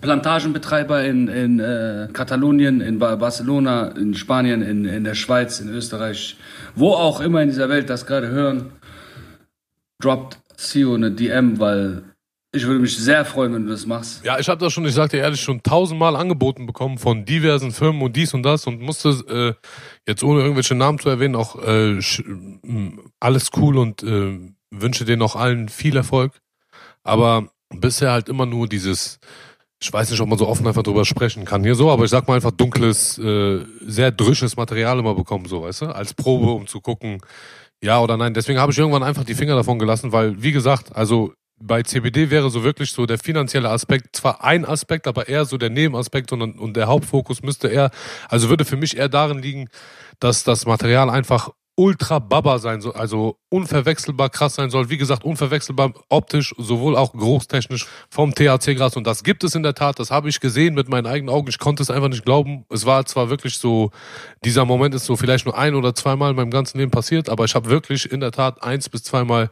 Plantagenbetreiber in, in äh, Katalonien, in Barcelona, in Spanien, in, in der Schweiz, in Österreich, wo auch immer in dieser Welt das gerade hören, droppt Sio eine DM, weil ich würde mich sehr freuen, wenn du das machst. Ja, ich habe das schon, ich sag dir ehrlich, schon tausendmal angeboten bekommen von diversen Firmen und dies und das und musste äh, jetzt ohne irgendwelche Namen zu erwähnen auch äh, alles cool und äh, wünsche denen auch allen viel Erfolg. Aber bisher halt immer nur dieses, ich weiß nicht, ob man so offen einfach drüber sprechen kann hier so, aber ich sag mal einfach dunkles, äh, sehr drisches Material immer bekommen, so, weißt du, als Probe, um zu gucken, ja oder nein. Deswegen habe ich irgendwann einfach die Finger davon gelassen, weil, wie gesagt, also bei CBD wäre so wirklich so der finanzielle Aspekt zwar ein Aspekt, aber eher so der Nebenaspekt und, und der Hauptfokus müsste eher, also würde für mich eher darin liegen, dass das Material einfach ultra baba sein soll, also unverwechselbar krass sein soll. Wie gesagt, unverwechselbar optisch, sowohl auch großtechnisch vom THC-Gras. Und das gibt es in der Tat. Das habe ich gesehen mit meinen eigenen Augen. Ich konnte es einfach nicht glauben. Es war zwar wirklich so, dieser Moment ist so vielleicht nur ein oder zweimal in meinem ganzen Leben passiert, aber ich habe wirklich in der Tat eins bis zweimal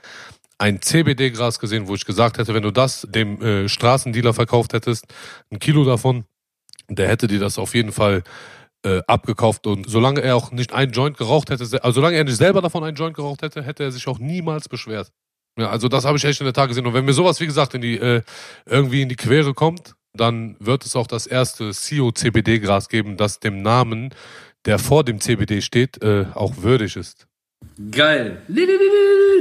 ein CBD-Gras gesehen, wo ich gesagt hätte, wenn du das dem äh, Straßendealer verkauft hättest, ein Kilo davon, der hätte dir das auf jeden Fall äh, abgekauft und solange er auch nicht ein Joint geraucht hätte, also solange er nicht selber davon ein Joint geraucht hätte, hätte er sich auch niemals beschwert. Ja, also das habe ich echt in der Tat gesehen. Und wenn mir sowas, wie gesagt, in die, äh, irgendwie in die Quere kommt, dann wird es auch das erste CO-CBD-Gras geben, das dem Namen, der vor dem CBD steht, äh, auch würdig ist. Geil.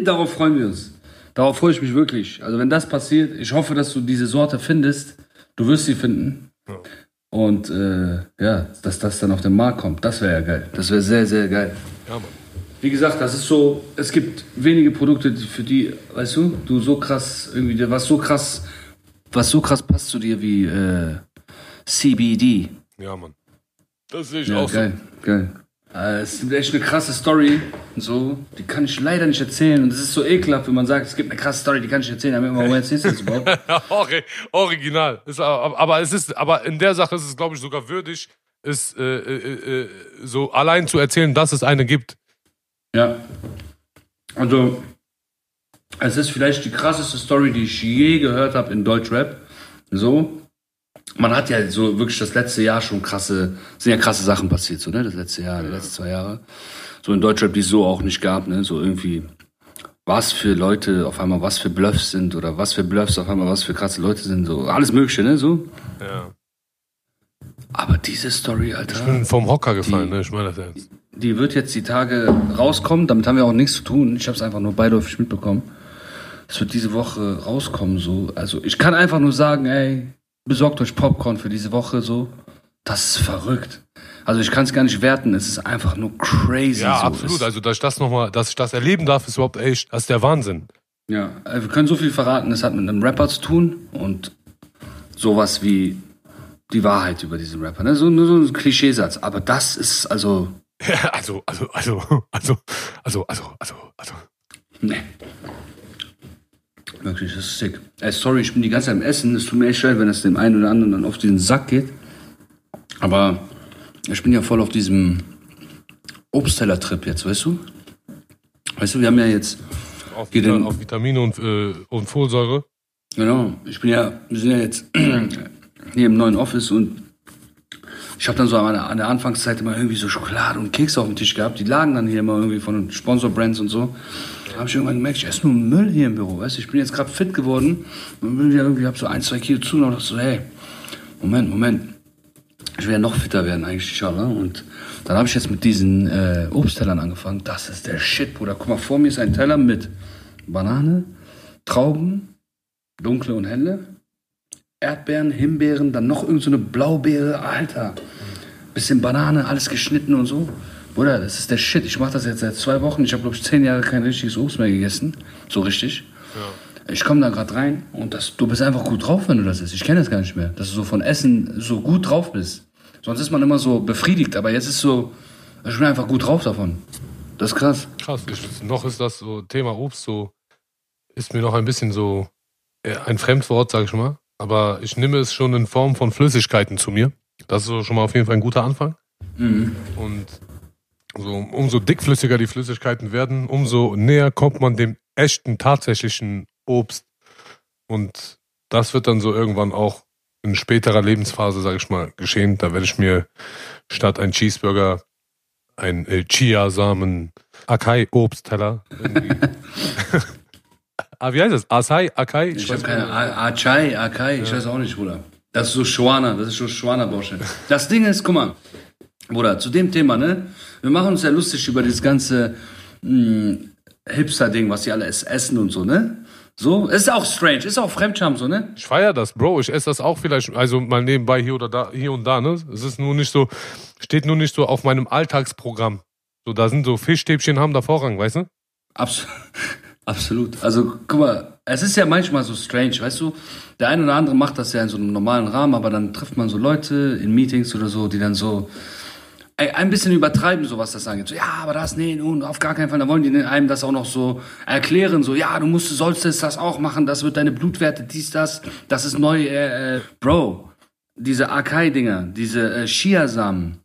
Darauf freuen wir uns. Darauf freue ich mich wirklich. Also wenn das passiert, ich hoffe, dass du diese Sorte findest. Du wirst sie finden. Ja. Und äh, ja, dass das dann auf den Markt kommt, das wäre ja geil. Das wäre sehr, sehr geil. Ja, Mann. Wie gesagt, das ist so, es gibt wenige Produkte, für die, weißt du, du so krass, irgendwie, was so krass, was so krass passt zu dir wie äh, CBD. Ja, Mann. Das sehe ich ja, auch geil, so. Geil, Äh, Es ist echt eine krasse Story. So, die kann ich leider nicht erzählen. Und es ist so ekelhaft, wenn man sagt, es gibt eine krasse Story, die kann ich erzählen. Aber wo erzählst du das überhaupt? Ori- Original. Ist, aber, aber es ist, aber in der Sache ist es, glaube ich, sogar würdig, es äh, äh, äh, so allein zu erzählen, dass es eine gibt. Ja. Also, es ist vielleicht die krasseste Story, die ich je gehört habe in Deutschrap. So. Man hat ja so wirklich das letzte Jahr schon krasse, sind ja krasse Sachen passiert, so, ne? Das letzte Jahr, die letzten zwei Jahre. So in Deutschrap, die es so auch nicht gab, ne? So irgendwie, was für Leute auf einmal was für Bluffs sind oder was für Bluffs auf einmal was für krasse Leute sind, so alles Mögliche, ne? So. Ja. Aber diese Story, Alter. Ich bin vom Hocker gefallen, ne? Ich meine das ernst. Die wird jetzt die Tage rauskommen, damit haben wir auch nichts zu tun. Ich habe es einfach nur beiläufig mitbekommen. Es wird diese Woche rauskommen, so. Also ich kann einfach nur sagen, ey, besorgt euch Popcorn für diese Woche, so. Das ist verrückt. Also ich kann es gar nicht werten, es ist einfach nur crazy. Ja, so. absolut. Es, Also, dass ich das nochmal, dass ich das erleben darf, ist überhaupt echt, das ist der Wahnsinn. ja, äh, wir können so viel verraten, es hat mit einem Rapper zu tun und sowas wie die Wahrheit über diesen Rapper. Ne? So, nur so ein Klischeesatz. Aber das ist also. Ja, also, also, also, also, also, also, also, also. Nee. Wirklich, das ist sick. Ey, sorry, ich bin die ganze Zeit am Essen. Es tut mir echt leid, wenn es dem einen oder anderen dann auf diesen Sack geht. Aber ich bin ja voll auf diesem Obstteller-Trip jetzt, weißt du? Weißt du, wir haben ja jetzt, Auf, Vita, auf Vitamine und, äh, und Folsäure. genau, ich bin ja, wir sind ja jetzt hier im neuen Office und ich habe dann so an der, an der Anfangszeit immer irgendwie so Schokolade und Kekse auf dem Tisch gehabt. Die lagen dann hier immer irgendwie von Sponsor-Brands und so. Da habe ich irgendwann gemerkt, ich esse nur Müll hier im Büro. Weißt ich bin jetzt gerade fit geworden und bin wieder irgendwie, habe so ein, zwei Kilo zu und dachte so, hey, Moment, Moment. Ich ja noch fitter werden eigentlich, inshallah. Und dann habe ich jetzt mit diesen äh, Obsttellern angefangen. Das ist der Shit, Bruder. Guck mal, vor mir ist ein Teller mit Banane, Trauben, dunkle und helle, Erdbeeren, Himbeeren, dann noch irgendeine so Blaubeere, Alter. Bisschen Banane, alles geschnitten und so. Bruder, das ist der Shit. Ich mache das jetzt seit zwei Wochen. Ich habe, glaube ich, zehn Jahre kein richtiges Obst mehr gegessen. So richtig. Ich komme da gerade rein und das, du bist einfach gut drauf, wenn du das isst. Ich kenne das gar nicht mehr, dass du so von Essen so gut drauf bist. Sonst ist man immer so befriedigt, aber jetzt ist so, ich bin einfach gut drauf davon. Das ist krass. Krass. Ich, noch ist das so Thema Obst so, ist mir noch ein bisschen so äh, ein Fremdwort, sage ich mal. Aber ich nehme es schon in Form von Flüssigkeiten zu mir. Das ist so schon mal auf jeden Fall ein guter Anfang. Und so, umso dickflüssiger die Flüssigkeiten werden, umso näher kommt man dem echten, tatsächlichen Obst. Und das wird dann so irgendwann auch in späterer Lebensphase, sage ich mal, geschehen. Da werde ich mir statt ein Cheeseburger ein Chiasamen Akai-Obstteller ah, wie heißt das? Asai, Akai? Ich habe weiß keine Achai, Akai, ich weiß auch nicht, Bruder. Das ist so Schwana, das ist so Schwana-Baustelle. Das Ding ist, guck mal, Bruder, zu dem Thema, ne? Wir machen uns ja lustig über dieses ganze mh, Hipster-Ding, was die alle es- essen und so, ne? So, ist auch strange, ist auch Fremdscham so, ne? Ich feier das, Bro. Ich esse das auch vielleicht, also mal nebenbei hier oder da, hier und da, ne? Es ist nur nicht so, steht nur nicht so auf meinem Alltagsprogramm. So, da sind so Fischstäbchen haben da Vorrang, weißt du? Abs Absolut. Also, guck mal, es ist ja manchmal so strange, weißt du? Der eine oder andere macht das ja in so einem normalen Rahmen, aber dann trifft man so Leute in Meetings oder so, die dann so ein bisschen übertreiben, so was das angeht. So, ja, aber das, nee, nun, auf gar keinen Fall. Da wollen die einem das auch noch so erklären, so, ja, du musst, sollst es das auch machen, das wird deine Blutwerte, dies, das, das ist neu, äh, äh, Bro. Diese Akai-Dinger, diese äh, Chiasamen,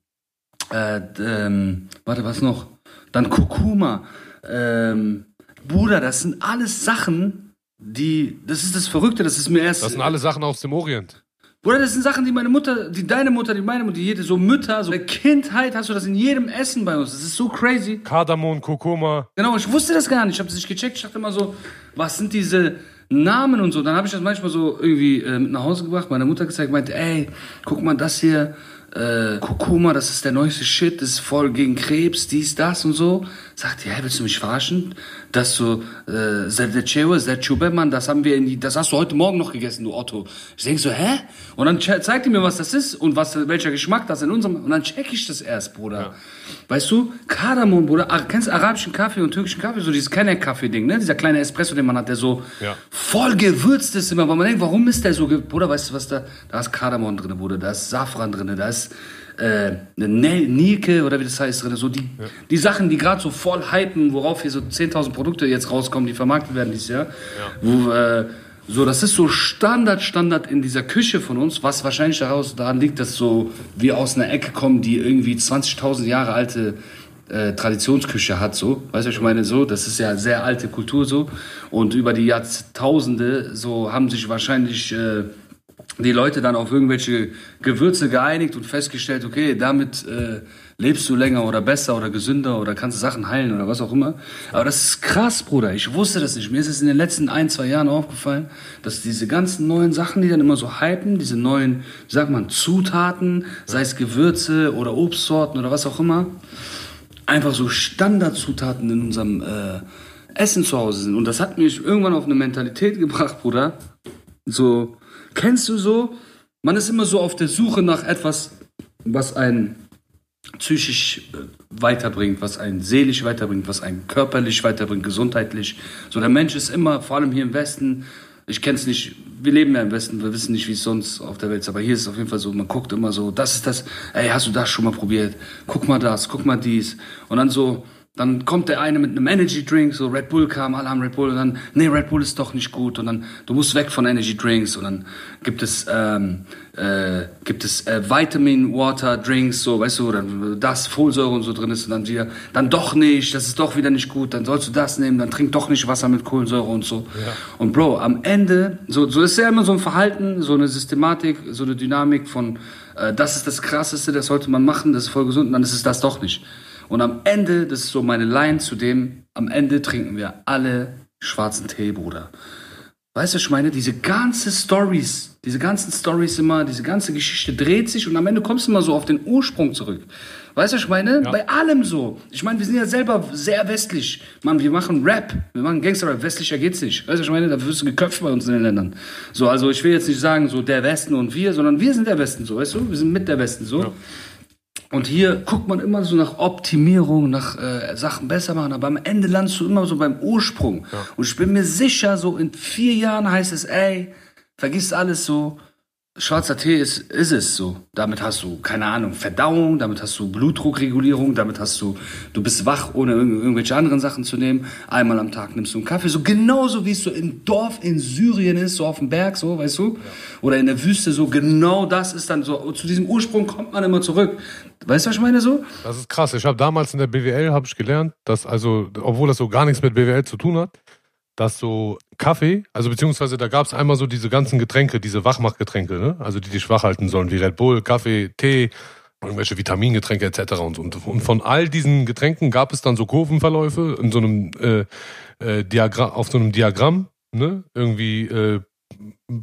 äh, ähm, warte, was noch? Dann Kurkuma, ähm, Bruder, das sind alles Sachen, die, das ist das Verrückte, das ist mir erst. Das sind alle Sachen aus dem Orient. Bruder, das sind Sachen, die meine Mutter, die deine Mutter, die meine Mutter, die jede, so Mütter, so in der Kindheit hast du das in jedem Essen bei uns. Das ist so crazy. Kardamom, Kurkuma. Genau, ich wusste das gar nicht. Ich habe das nicht gecheckt. Ich dachte immer so, was sind diese Namen und so. Dann habe ich das manchmal so irgendwie äh, mit nach Hause gebracht, meiner Mutter gezeigt, meinte, ey, guck mal, das hier, äh, Kurkuma, das ist der neueste Shit, das ist voll gegen Krebs, dies, das und so. Sagt die, hey, willst du mich verarschen? Das so, äh, Zerchubeman, das haben wir in die, das hast du heute Morgen noch gegessen, du Otto. Ich denk so, hä? Und dann zeigt die mir, was das ist und was, welcher Geschmack das in unserem, und dann check ich das erst, Bruder. Weißt du, Kardamom, Bruder, ah, kennst du arabischen Kaffee und türkischen Kaffee, so dieses Kenner-Kaffee-Ding, ne? Dieser kleine Espresso, den man hat, der so Ja. voll gewürzt ist immer, weil man denkt, warum ist der so, Bruder, weißt du was da, da ist Kardamom drin, Bruder, da ist Safran drin, da ist äh, Nike oder wie das heißt, so die, ja. die Sachen, die gerade so voll hypen, worauf hier so 10.000 Produkte jetzt rauskommen, die vermarktet werden dieses Jahr, ja. wo äh, so, das ist so Standard, Standard in dieser Küche von uns, was wahrscheinlich daraus daran liegt, dass so wir aus einer Ecke kommen, die irgendwie 20.000 Jahre alte äh, Traditionsküche hat, so. Weißt du, ich meine, so, das ist ja sehr alte Kultur, so. Und über die Jahrtausende, so, haben sich wahrscheinlich äh, die Leute dann auf irgendwelche Gewürze geeinigt und festgestellt, okay, damit äh, lebst du länger oder besser oder gesünder oder kannst Sachen heilen oder was auch immer. Aber das ist krass, Bruder. Ich wusste das nicht. Mir ist es in den letzten ein, zwei Jahren aufgefallen, dass diese ganzen neuen Sachen, die dann immer so hypen, diese neuen, sagt man, Zutaten, sei es Gewürze oder Obstsorten oder was auch immer, einfach so Standardzutaten in unserem äh, Essen zu Hause sind. Und das hat mich irgendwann auf eine Mentalität gebracht, Bruder. So, kennst du so? Man ist immer so auf der Suche nach etwas, was einen psychisch äh, weiterbringt, was einen seelisch weiterbringt, was einen körperlich weiterbringt, gesundheitlich. So der Mensch ist immer, vor allem hier im Westen, ich kenne es nicht, wir leben ja im Westen, wir wissen nicht, wie es sonst auf der Welt ist, aber hier ist es auf jeden Fall so, man guckt immer so, das ist das, ey, hast du das schon mal probiert? Guck mal das, guck mal dies. Und dann so, dann kommt der eine mit einem Energy Drink, so Red Bull kam, alle haben Red Bull und dann, nee, Red Bull ist doch nicht gut und dann, du musst weg von Energy Drinks und dann gibt es, ähm, äh, gibt es äh, Vitamin Water Drinks, so, weißt du, dann das Folsäure und so drin ist und dann wieder, dann doch nicht, das ist doch wieder nicht gut, dann sollst du das nehmen, dann trink doch nicht Wasser mit Kohlensäure und so. Ja. Und Bro, am Ende, so, so ist ja immer so ein Verhalten, so eine Systematik, so eine Dynamik von, äh, das ist das Krasseste, das sollte man machen, das ist voll gesund und dann ist es das doch nicht. Und am Ende, das ist so meine Line zu dem, am Ende trinken wir alle schwarzen Tee, Bruder. Weißt du, ich meine, diese ganze Stories, diese ganzen Stories immer, diese ganze Geschichte dreht sich und am Ende kommst du immer so auf den Ursprung zurück. Weißt du, ich meine, ja. bei allem so. Ich meine, wir sind ja selber sehr westlich. Mann, wir machen Rap, wir machen Gangster-Rap, westlicher geht's nicht. Weißt du, ich meine, da wirst du geköpft bei uns in den Ländern. So, also ich will jetzt nicht sagen, so der Westen und wir, sondern wir sind der Westen, so, weißt du, wir sind mit der Westen, so. Ja. Und hier guckt man immer so nach Optimierung, nach äh, Sachen besser machen, aber am Ende landest du immer so beim Ursprung. Ja. Und ich bin mir sicher, so in vier Jahren heißt es, ey, vergiss alles so, Schwarzer Tee ist, ist es so. Damit hast du, keine Ahnung, Verdauung, damit hast du Blutdruckregulierung, damit hast du, du bist wach, ohne irgendwelche anderen Sachen zu nehmen. Einmal am Tag nimmst du einen Kaffee, so genauso wie es so im Dorf in Syrien ist, so auf dem Berg, so, weißt du? Oder in der Wüste, so genau das ist dann so, zu diesem Ursprung kommt man immer zurück. Weißt du, was ich meine so? Das ist krass. Ich habe damals in der BWL, habe ich gelernt, dass also, obwohl das so gar nichts mit BWL zu tun hat, dass so Kaffee, also beziehungsweise da gab es einmal so diese ganzen Getränke, diese Wachmachgetränke, ne? also die dich wach halten sollen, wie Red Bull, Kaffee, Tee, irgendwelche Vitamingetränke etc. Und, und, und von all diesen Getränken gab es dann so Kurvenverläufe in so einem äh, äh, Diagramm, auf so einem Diagramm, ne? irgendwie äh,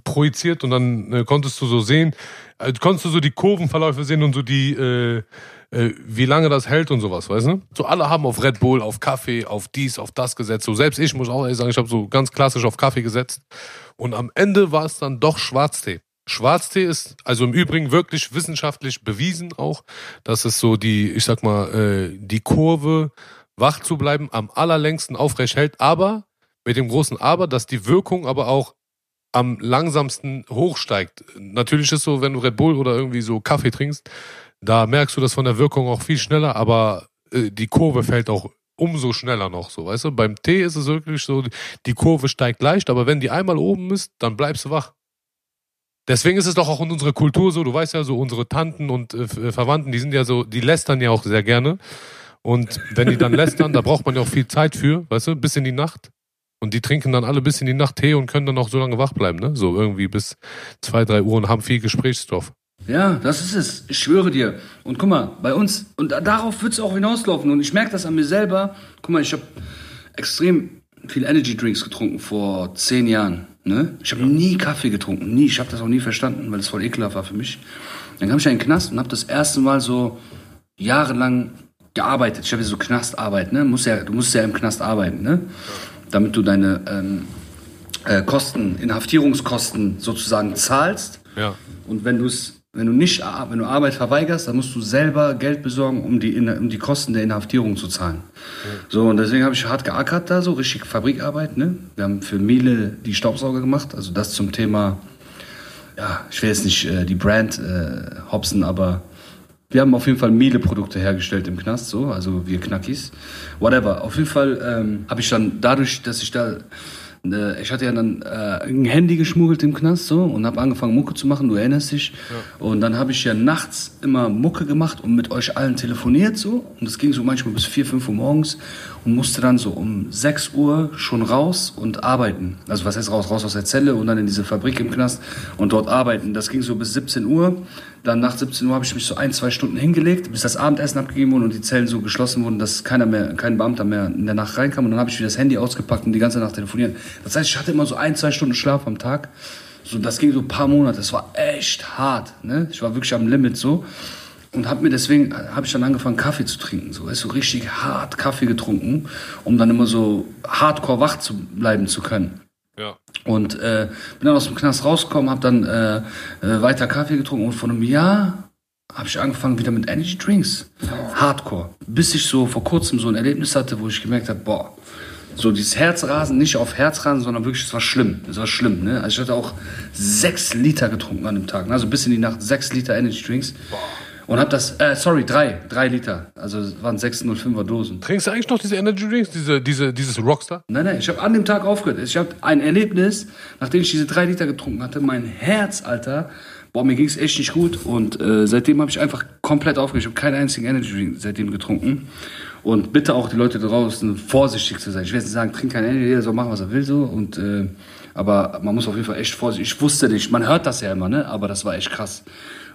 projiziert und dann äh, konntest du so sehen, äh, konntest du so die Kurvenverläufe sehen und so die äh, äh, wie lange das hält und sowas, weißt du? So alle haben auf Red Bull, auf Kaffee, auf dies, auf das gesetzt. So selbst ich muss auch ehrlich sagen, ich habe so ganz klassisch auf Kaffee gesetzt. Und am Ende war es dann doch Schwarztee. Schwarztee ist also im Übrigen wirklich wissenschaftlich bewiesen auch, dass es so die, ich sag mal, äh, die Kurve wach zu bleiben am allerlängsten aufrecht hält, aber mit dem großen Aber, dass die Wirkung aber auch am langsamsten hochsteigt. Natürlich ist so, wenn du Red Bull oder irgendwie so Kaffee trinkst, da merkst du das von der Wirkung auch viel schneller, aber äh, die Kurve fällt auch umso schneller noch so, weißt du? Beim Tee ist es wirklich so, die Kurve steigt leicht, aber wenn die einmal oben ist, dann bleibst du wach. Deswegen ist es doch auch in unserer Kultur so, du weißt ja so, unsere Tanten und äh, äh, Verwandten, die sind ja so, die lästern ja auch sehr gerne. Und wenn die dann lästern, da braucht man ja auch viel Zeit für, weißt du, bis in die Nacht. Und die trinken dann alle bis in die Nacht Tee und können dann auch so lange wach bleiben, ne? So irgendwie bis zwei, drei Uhr und haben viel Gesprächsstoff. Ja, das ist es. Ich schwöre dir. Und guck mal, bei uns, und darauf wird es auch hinauslaufen. Und ich merke das an mir selber. Guck mal, ich habe extrem viel Energy Drinks getrunken vor zehn Jahren. Ne? Ich habe nie Kaffee getrunken, nie. Ich habe das auch nie verstanden, weil es voll ekelhaft war für mich. Dann kam ich in den Knast und habe das erste Mal so jahrelang gearbeitet. Ich habe so Knastarbeit, ne? Muss ja, du musst ja im Knast arbeiten, ne? Damit du deine ähm, äh, Kosten, Inhaftierungskosten sozusagen zahlst. Ja. Und wenn du es wenn du nicht, wenn du Arbeit verweigerst, dann musst du selber Geld besorgen, um die, um die Kosten der Inhaftierung zu zahlen. Ja. So, und deswegen habe ich hart geackert da, so richtig Fabrikarbeit. Ne? Wir haben für Miele die Staubsauger gemacht, also das zum Thema, ja, ich will jetzt nicht äh, die Brand äh, hopsen, aber wir haben auf jeden Fall Miele-Produkte hergestellt im Knast, so, also wir Knackis. Whatever. Auf jeden Fall ähm, habe ich dann dadurch, dass ich da äh, ich hatte ja dann äh, ein Handy geschmuggelt im Knast so und habe angefangen Mucke zu machen, du erinnerst dich. Ja. Und dann habe ich ja nachts immer Mucke gemacht und mit euch allen telefoniert so. Und das ging so manchmal bis 4, 5 Uhr morgens und musste dann so um 6 Uhr schon raus und arbeiten. Also was heißt raus? Raus aus der Zelle und dann in diese Fabrik im Knast und dort arbeiten. Das ging so bis 17 Uhr. Dann nach 17 Uhr habe ich mich so ein, zwei Stunden hingelegt, bis das Abendessen abgegeben wurde und die Zellen so geschlossen wurden, dass keiner mehr, kein Beamter mehr in der Nacht reinkam. Und dann habe ich wieder das Handy ausgepackt und die ganze Nacht telefoniert. Das heißt, ich hatte immer so ein, zwei Stunden Schlaf am Tag. So, das ging so ein paar Monate. Das war echt hart. Ne? Ich war wirklich am Limit so. Und habe mir deswegen, habe ich dann angefangen, Kaffee zu trinken. So, weißt, so richtig hart Kaffee getrunken, um dann immer so hardcore wach zu bleiben zu können. Ja. Und äh, bin dann aus dem Knast rausgekommen, habe dann äh, äh, weiter Kaffee getrunken und vor einem Jahr habe ich angefangen wieder mit Energy Drinks. Hardcore. Bis ich so vor kurzem so ein Erlebnis hatte, wo ich gemerkt habe, boah, so dieses Herzrasen, nicht auf Herzrasen, sondern wirklich, es war schlimm. Es war schlimm, ne? Also ich hatte auch sechs Liter getrunken an dem Tag, ne? also bis in die Nacht sechs Liter Energy Drinks. Boah. Und hab das, äh, sorry, drei, drei Liter. Also es waren 605er Dosen. Trinkst du eigentlich noch diese Energy Drinks, diese, diese, dieses Rockstar? Nein, nein, ich habe an dem Tag aufgehört. Ich habe ein Erlebnis, nachdem ich diese drei Liter getrunken hatte, mein Herz, Alter, boah, mir ging's echt nicht gut. Und äh, seitdem habe ich einfach komplett aufgehört. Ich habe keinen einzigen Energy Drink seitdem getrunken. Und bitte auch die Leute draußen vorsichtig zu sein. Ich will jetzt nicht sagen, trink kein Energy, jeder soll machen, was er will so. Und, äh, aber man muss auf jeden Fall echt vorsichtig. Ich wusste nicht, man hört das ja immer, ne? Aber das war echt krass.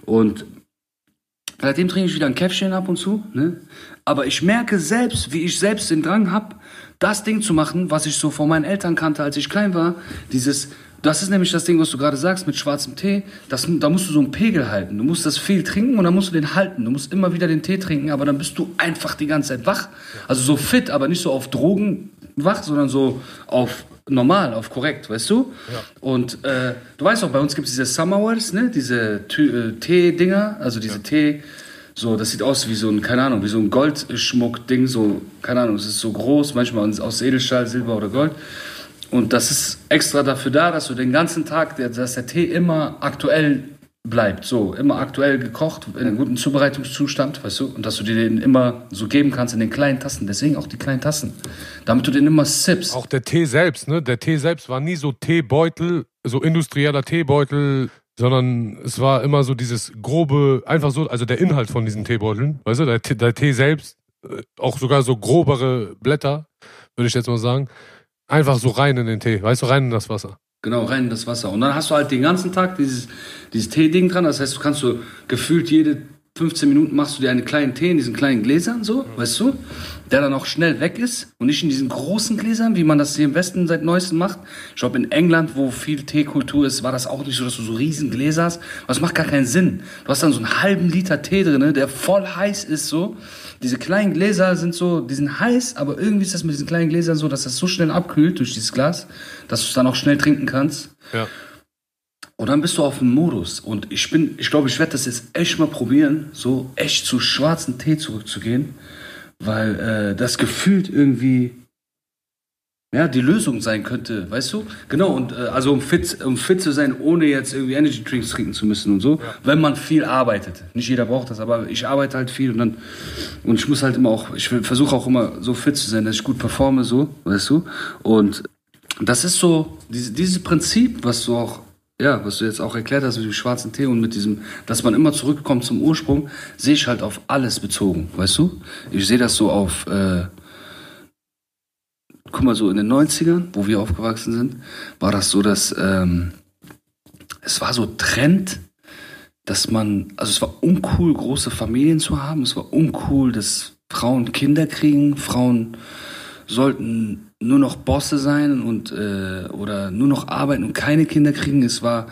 Und Seitdem trinke ich wieder ein Käffchen ab und zu. Ne? Aber ich merke selbst, wie ich selbst den Drang habe, das Ding zu machen, was ich so von meinen Eltern kannte, als ich klein war. Dieses, das ist nämlich das Ding, was du gerade sagst mit schwarzem Tee. Das, da musst du so einen Pegel halten. Du musst das viel trinken und dann musst du den halten. Du musst immer wieder den Tee trinken, aber dann bist du einfach die ganze Zeit wach. Also so fit, aber nicht so auf Drogen wach, sondern so auf normal, auf korrekt, weißt du? Ja. Und äh, du weißt auch, bei uns gibt es diese Summerwares, ne? Diese äh, Tee-Dinger, also diese ja. Tee. So, das sieht aus wie so ein, keine Ahnung, wie so ein Goldschmuck-Ding, so, keine Ahnung, es ist so groß, manchmal aus Edelstahl, Silber oder Gold. Und das ist extra dafür da, dass du den ganzen Tag, dass der Tee immer aktuell bleibt. So, immer aktuell gekocht, in einem guten Zubereitungszustand, weißt du? Und dass du dir den immer so geben kannst in den kleinen Tassen. Deswegen auch die kleinen Tassen. Damit du den immer sippst. Auch der Tee selbst, ne? Der Tee selbst war nie so Teebeutel, so industrieller Teebeutel, sondern es war immer so dieses grobe, einfach so, also der Inhalt von diesen Teebeuteln, weißt du? Der, der Tee selbst, äh, auch sogar so grobere Blätter, würde ich jetzt mal sagen. Einfach so rein in den Tee, weißt du, rein in das Wasser. Genau, rein in das Wasser. Und dann hast du halt den ganzen Tag dieses, dieses Tee-Ding dran. Das heißt, du kannst so gefühlt jede 15 Minuten machst du dir einen kleinen Tee in diesen kleinen Gläsern, so, weißt du, der dann auch schnell weg ist und nicht in diesen großen Gläsern, wie man das hier im Westen seit neuestem macht. Ich glaube, in England, wo viel Teekultur ist, war das auch nicht so, dass du so riesen Gläser hast. Das macht gar keinen Sinn. Du hast dann so einen halben Liter Tee drin, der voll heiß ist, so. Diese kleinen Gläser sind so, die sind heiß, aber irgendwie ist das mit diesen kleinen Gläsern so, dass das so schnell abkühlt durch dieses Glas, dass du es dann auch schnell trinken kannst. Ja. Und dann bist du auf dem Modus. Und ich bin, ich glaube, ich werde das jetzt echt mal probieren, so echt zu schwarzen Tee zurückzugehen, weil äh, das gefühlt irgendwie ja, die Lösung sein könnte, weißt du? Genau, und äh, also um fit, um fit zu sein, ohne jetzt irgendwie Energy Drinks trinken zu müssen und so, ja. wenn man viel arbeitet. Nicht jeder braucht das, aber ich arbeite halt viel und dann, und ich muss halt immer auch, ich versuche auch immer so fit zu sein, dass ich gut performe, so, weißt du? Und das ist so, diese, dieses Prinzip, was du auch ja, was du jetzt auch erklärt hast mit dem schwarzen Tee und mit diesem, dass man immer zurückkommt zum Ursprung, sehe ich halt auf alles bezogen, weißt du? Ich sehe das so auf, äh, guck mal, so in den 90ern, wo wir aufgewachsen sind, war das so, dass ähm, es war so Trend, dass man, also es war uncool, große Familien zu haben, es war uncool, dass Frauen Kinder kriegen, Frauen sollten nur noch Bosse sein und äh, oder nur noch arbeiten und keine Kinder kriegen. Es war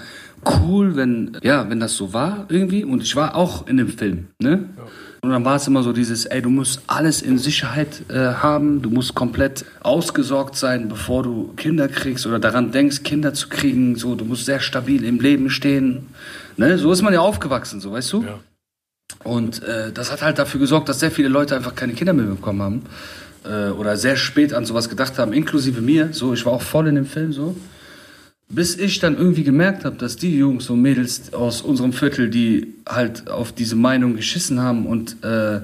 cool, wenn ja, wenn das so war irgendwie. Und ich war auch in dem Film, ne? Ja. Und dann war es immer so dieses, ey, du musst alles in Sicherheit äh, haben, du musst komplett ausgesorgt sein, bevor du Kinder kriegst oder daran denkst, Kinder zu kriegen. So, du musst sehr stabil im Leben stehen. Ne? So ist man ja aufgewachsen, so weißt du. Ja. Und äh, das hat halt dafür gesorgt, dass sehr viele Leute einfach keine Kinder mehr bekommen haben äh, oder sehr spät an sowas gedacht haben, inklusive mir. So, ich war auch voll in dem Film so. Bis ich dann irgendwie gemerkt habe, dass die Jungs und Mädels aus unserem Viertel, die halt auf diese Meinung geschissen haben und äh,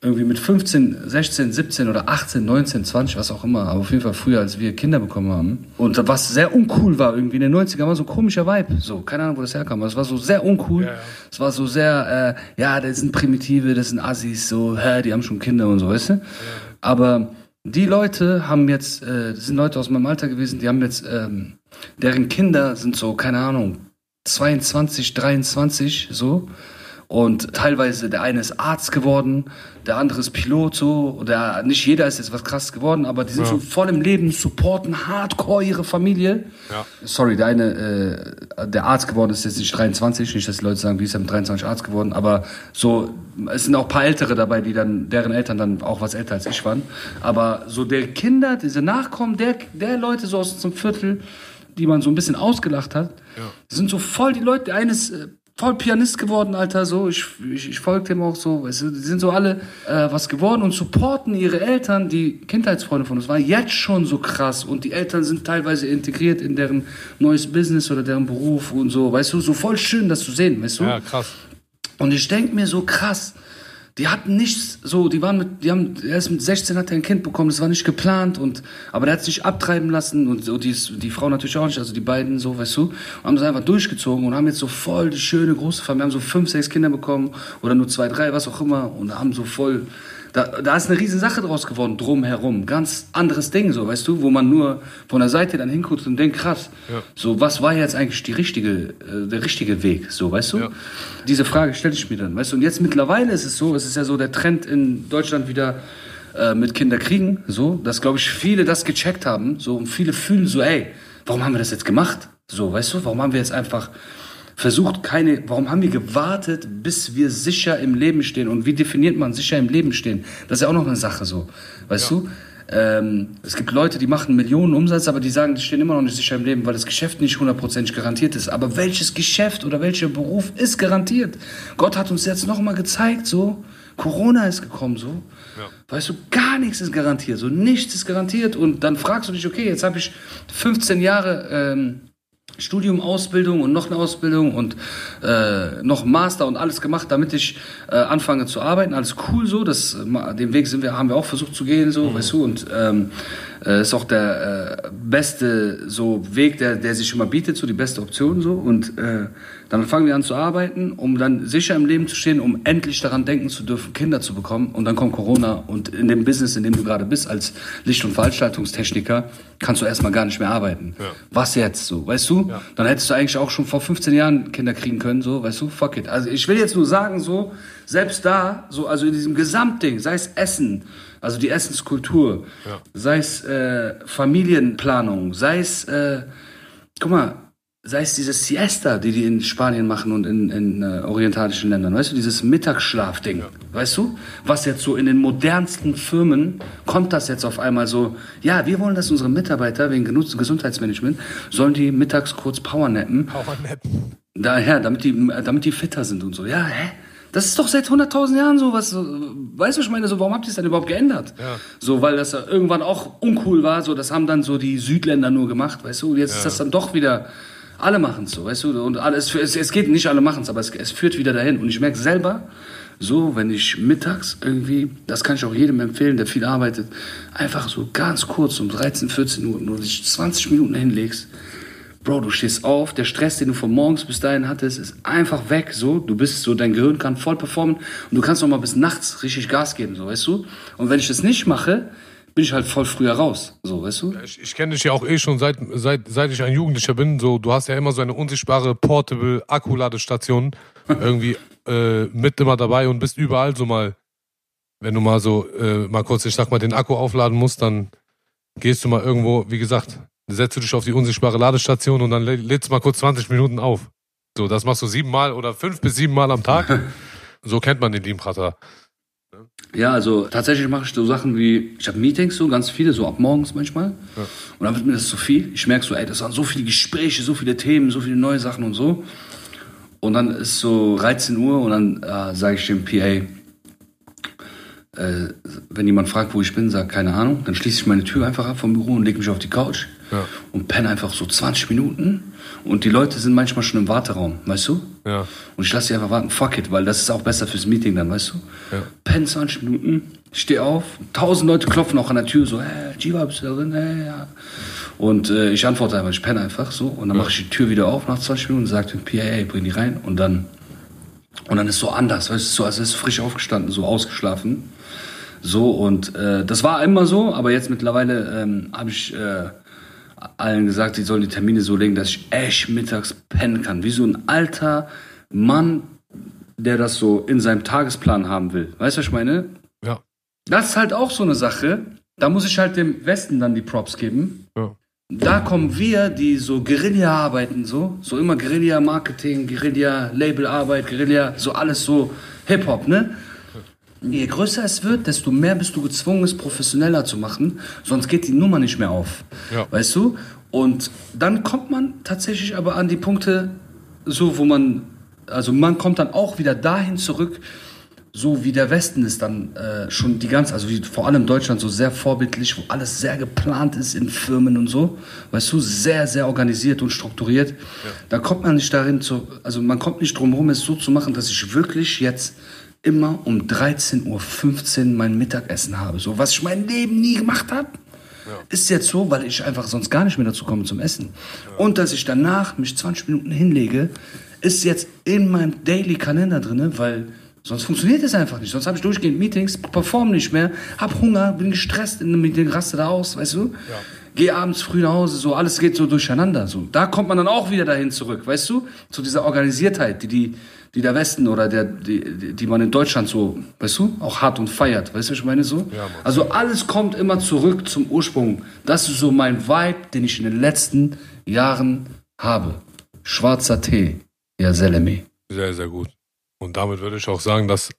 irgendwie mit 15, 16, 17 oder 18, 19, 20, was auch immer, aber auf jeden Fall früher, als wir Kinder bekommen haben. Und was sehr uncool war, irgendwie in den 90er war so ein komischer Vibe. So, keine Ahnung, wo das herkam, aber es war so sehr uncool. Ja, ja. Es war so sehr, äh, ja, das sind Primitive, das sind Assis, so, hä, die haben schon Kinder und so, weißt du? Ja. Aber die Leute haben jetzt, äh, das sind Leute aus meinem Alter gewesen, die haben jetzt, ähm, deren Kinder sind so, keine Ahnung, 22, 23, so. Und teilweise, der eine ist Arzt geworden, der andere ist Pilot, so. Der, nicht jeder ist jetzt was krass geworden, aber die sind ja. so voll im Leben, supporten hardcore ihre Familie. Ja. Sorry, der eine, äh, der Arzt geworden ist jetzt nicht 23, nicht, dass die Leute sagen, wie ist er mit 23 Arzt geworden, aber so, es sind auch ein paar Ältere dabei, die dann, deren Eltern dann auch was älter als ich waren. Aber so der Kinder, diese Nachkommen, der, der Leute so aus unserem Viertel, die man so ein bisschen ausgelacht hat, ja. sind so voll die Leute. Der eine ist äh, voll Pianist geworden, Alter, so. Ich, ich, ich folge dem auch so. Weißt du, die sind so alle äh, was geworden und supporten ihre Eltern, die Kindheitsfreunde von uns, war jetzt schon so krass. Und die Eltern sind teilweise integriert in deren neues Business oder deren Beruf und so. Weißt du, so voll schön, das zu sehen, weißt du? Ja, krass. Und ich denke mir so krass, die hatten nichts so, die waren mit, die haben, erst mit 16 hat er ein Kind bekommen, das war nicht geplant und, aber der hat sich abtreiben lassen und so, die, die Frau natürlich auch nicht, also die beiden so, weißt du, und haben das einfach durchgezogen und haben jetzt so voll die schöne große Familie, haben so fünf, sechs Kinder bekommen oder nur zwei, drei, was auch immer und haben so voll, da, da ist eine riesen Sache draus geworden, drumherum. Ganz anderes Ding, so, weißt du, wo man nur von der Seite dann hinguckt und denkt, krass, ja. so, was war jetzt eigentlich die richtige, äh, der richtige Weg, so, weißt du? Ja. Diese Frage stelle ich mir dann, weißt du? Und jetzt mittlerweile ist es so, es ist ja so der Trend in Deutschland wieder äh, mit Kinderkriegen, so, dass, glaube ich, viele das gecheckt haben, so, und viele fühlen so, ey, warum haben wir das jetzt gemacht? So, weißt du, warum haben wir jetzt einfach versucht keine, warum haben wir gewartet, bis wir sicher im Leben stehen? Und wie definiert man sicher im Leben stehen? Das ist ja auch noch eine Sache so, weißt ja. du? Ähm, es gibt Leute, die machen Millionen Umsatz, aber die sagen, die stehen immer noch nicht sicher im Leben, weil das Geschäft nicht hundertprozentig garantiert ist. Aber welches Geschäft oder welcher Beruf ist garantiert? Gott hat uns jetzt noch mal gezeigt, so Corona ist gekommen, so. Ja. Weißt du, gar nichts ist garantiert, so nichts ist garantiert. Und dann fragst du dich, okay, jetzt habe ich 15 Jahre ähm, Studium, Ausbildung und noch eine Ausbildung und äh, noch Master und alles gemacht, damit ich äh, anfange zu arbeiten. Alles cool so, das, den Weg sind wir, haben wir auch versucht zu gehen, so, mhm. weißt du, und ähm, äh, ist auch der äh, beste so Weg, der, der sich immer bietet, so die beste Option so. Und äh, dann fangen wir an zu arbeiten, um dann sicher im Leben zu stehen, um endlich daran denken zu dürfen, Kinder zu bekommen. Und dann kommt Corona und in dem Business, in dem du gerade bist, als Licht- und Veranstaltungstechniker, kannst du erstmal gar nicht mehr arbeiten. Ja. Was jetzt so, weißt du? Ja. Dann hättest du eigentlich auch schon vor 15 Jahren Kinder kriegen können, so, weißt du? Fuck it. Also ich will jetzt nur sagen, so, selbst da, so, also in diesem Gesamtding, sei es Essen, also die Essenskultur, ja. sei es äh, Familienplanung, sei es, äh, guck mal, sei es diese Siesta, die die in Spanien machen und in, in äh, orientalischen Ländern, weißt du, dieses Mittagsschlafding, ja. weißt du, was jetzt so in den modernsten Firmen kommt das jetzt auf einmal so, ja, wir wollen, dass unsere Mitarbeiter wegen Gesundheitsmanagement sollen die mittags kurz powernappen. Powernappen. Daher, damit die, damit die fitter sind und so. Ja, hä? Das ist doch seit 100.000 Jahren so was. Weißt du, ich meine, so, warum habt ihr es dann überhaupt geändert? Ja. So, weil das irgendwann auch uncool war. So, das haben dann so die Südländer nur gemacht, weißt du. Und jetzt ja. ist das dann doch wieder. Alle machen es so, weißt du. Und alles, es, es geht nicht, alle machen es, aber es, führt wieder dahin. Und ich merke selber, so, wenn ich mittags irgendwie, das kann ich auch jedem empfehlen, der viel arbeitet, einfach so ganz kurz um 13, 14 Uhr nur dich 20 Minuten hinlegst Bro, du stehst auf, der Stress, den du von morgens bis dahin hattest, ist einfach weg, so. Du bist so, dein Gehirn kann voll performen und du kannst noch mal bis nachts richtig Gas geben, so, weißt du? Und wenn ich das nicht mache, bin ich halt voll früher raus, so, weißt du? Ich, ich kenne dich ja auch eh schon seit, seit, seit ich ein Jugendlicher bin, so, du hast ja immer so eine unsichtbare Portable Akkuladestation irgendwie äh, mit immer dabei und bist überall so mal, wenn du mal so, äh, mal kurz, ich sag mal, den Akku aufladen musst, dann gehst du mal irgendwo, wie gesagt, setzt du dich auf die unsichtbare Ladestation und dann lädst du mal kurz 20 Minuten auf. So, das machst du siebenmal oder fünf bis sieben Mal am Tag. so kennt man den Liemprater. Ja, also tatsächlich mache ich so Sachen wie, ich habe Meetings so, ganz viele, so ab morgens manchmal. Ja. Und dann wird mir das zu viel. Ich merke so, ey, das waren so viele Gespräche, so viele Themen, so viele neue Sachen und so. Und dann ist so 13 Uhr und dann äh, sage ich dem PA, äh, wenn jemand fragt, wo ich bin, sag keine Ahnung, dann schließe ich meine Tür einfach ab vom Büro und lege mich auf die Couch Ja. und penne einfach so 20 Minuten. Und die Leute sind manchmal schon im Warteraum, weißt du? Ja. Und ich lasse sie einfach warten, fuck it, weil das ist auch besser fürs Meeting dann, weißt du? Ja. Penn 20 Minuten, steh auf, tausend Leute klopfen auch an der Tür, so, hey, Jiva, bist du da drin? Hey, ja. Und äh, ich antworte einfach, ich penne einfach so. Und dann mache ich die Tür wieder auf nach 20 Minuten und sage dem PA, bring die rein. Und dann, und dann ist so anders, weißt du, so, als ist frisch aufgestanden, so ausgeschlafen. So, und äh, das war immer so, aber jetzt mittlerweile ähm, habe ich äh, allen gesagt, sie sollen die Termine so legen, dass ich echt mittags pennen kann. Wie so ein alter Mann, der das so in seinem Tagesplan haben will. Weißt du, was ich meine? Ja. Das ist halt auch so eine Sache. Da muss ich halt dem Westen dann die Props geben. Da kommen wir, die so Guerilla arbeiten, so, so immer Guerilla-Marketing, Guerilla-Labelarbeit, Guerilla, so alles so Hip-Hop, ne? Je größer es wird, desto mehr bist du gezwungen, es professioneller zu machen, sonst geht die Nummer nicht mehr auf. Ja. Weißt du? Und dann kommt man tatsächlich aber an die Punkte, so wo man, also man kommt dann auch wieder dahin zurück, so wie der Westen ist dann äh, schon die ganze, also wie vor allem Deutschland so sehr vorbildlich, wo alles sehr geplant ist in Firmen und so, weißt du, sehr, sehr organisiert und strukturiert. Da kommt man nicht darin zu, also man kommt nicht drum herum, es so zu machen, dass ich wirklich jetzt immer um 13.15 Uhr mein Mittagessen habe. So, was ich mein Leben nie gemacht habe. Ist jetzt so, weil ich einfach sonst gar nicht mehr dazu komme zum Essen. Und dass ich danach mich 20 Minuten hinlege, ist jetzt in meinem Daily-Kalender drin, weil sonst funktioniert es einfach nicht. Sonst habe ich durchgehend Meetings, perform nicht mehr, hab Hunger, bin gestresst in einem Meeting, raste da aus, weißt du? Geh abends früh nach Hause, so alles geht so durcheinander. So. Da kommt man dann auch wieder dahin zurück, weißt du? Zu dieser Organisiertheit, die, die, die der Westen oder der, die, die- man in Deutschland so, weißt du, auch hat und feiert. Weißt du, was ich meine so? Ja, also alles kommt immer zurück zum Ursprung. Das ist so mein Vibe, den ich in den letzten Jahren habe. Schwarzer Tee, ja Selemi. Sehr, sehr gut. Und damit würde ich auch sagen, dass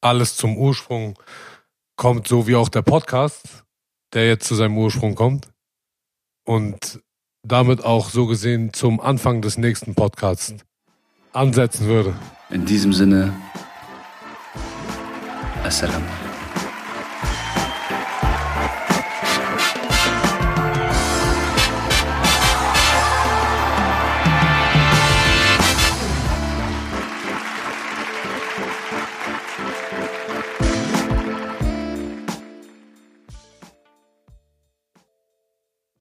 alles zum Ursprung kommt, so wie auch der Podcast, der jetzt zu seinem Ursprung kommt. Und damit auch so gesehen zum Anfang des nächsten Podcasts ansetzen würde. In diesem Sinne, Assalamu alaikum.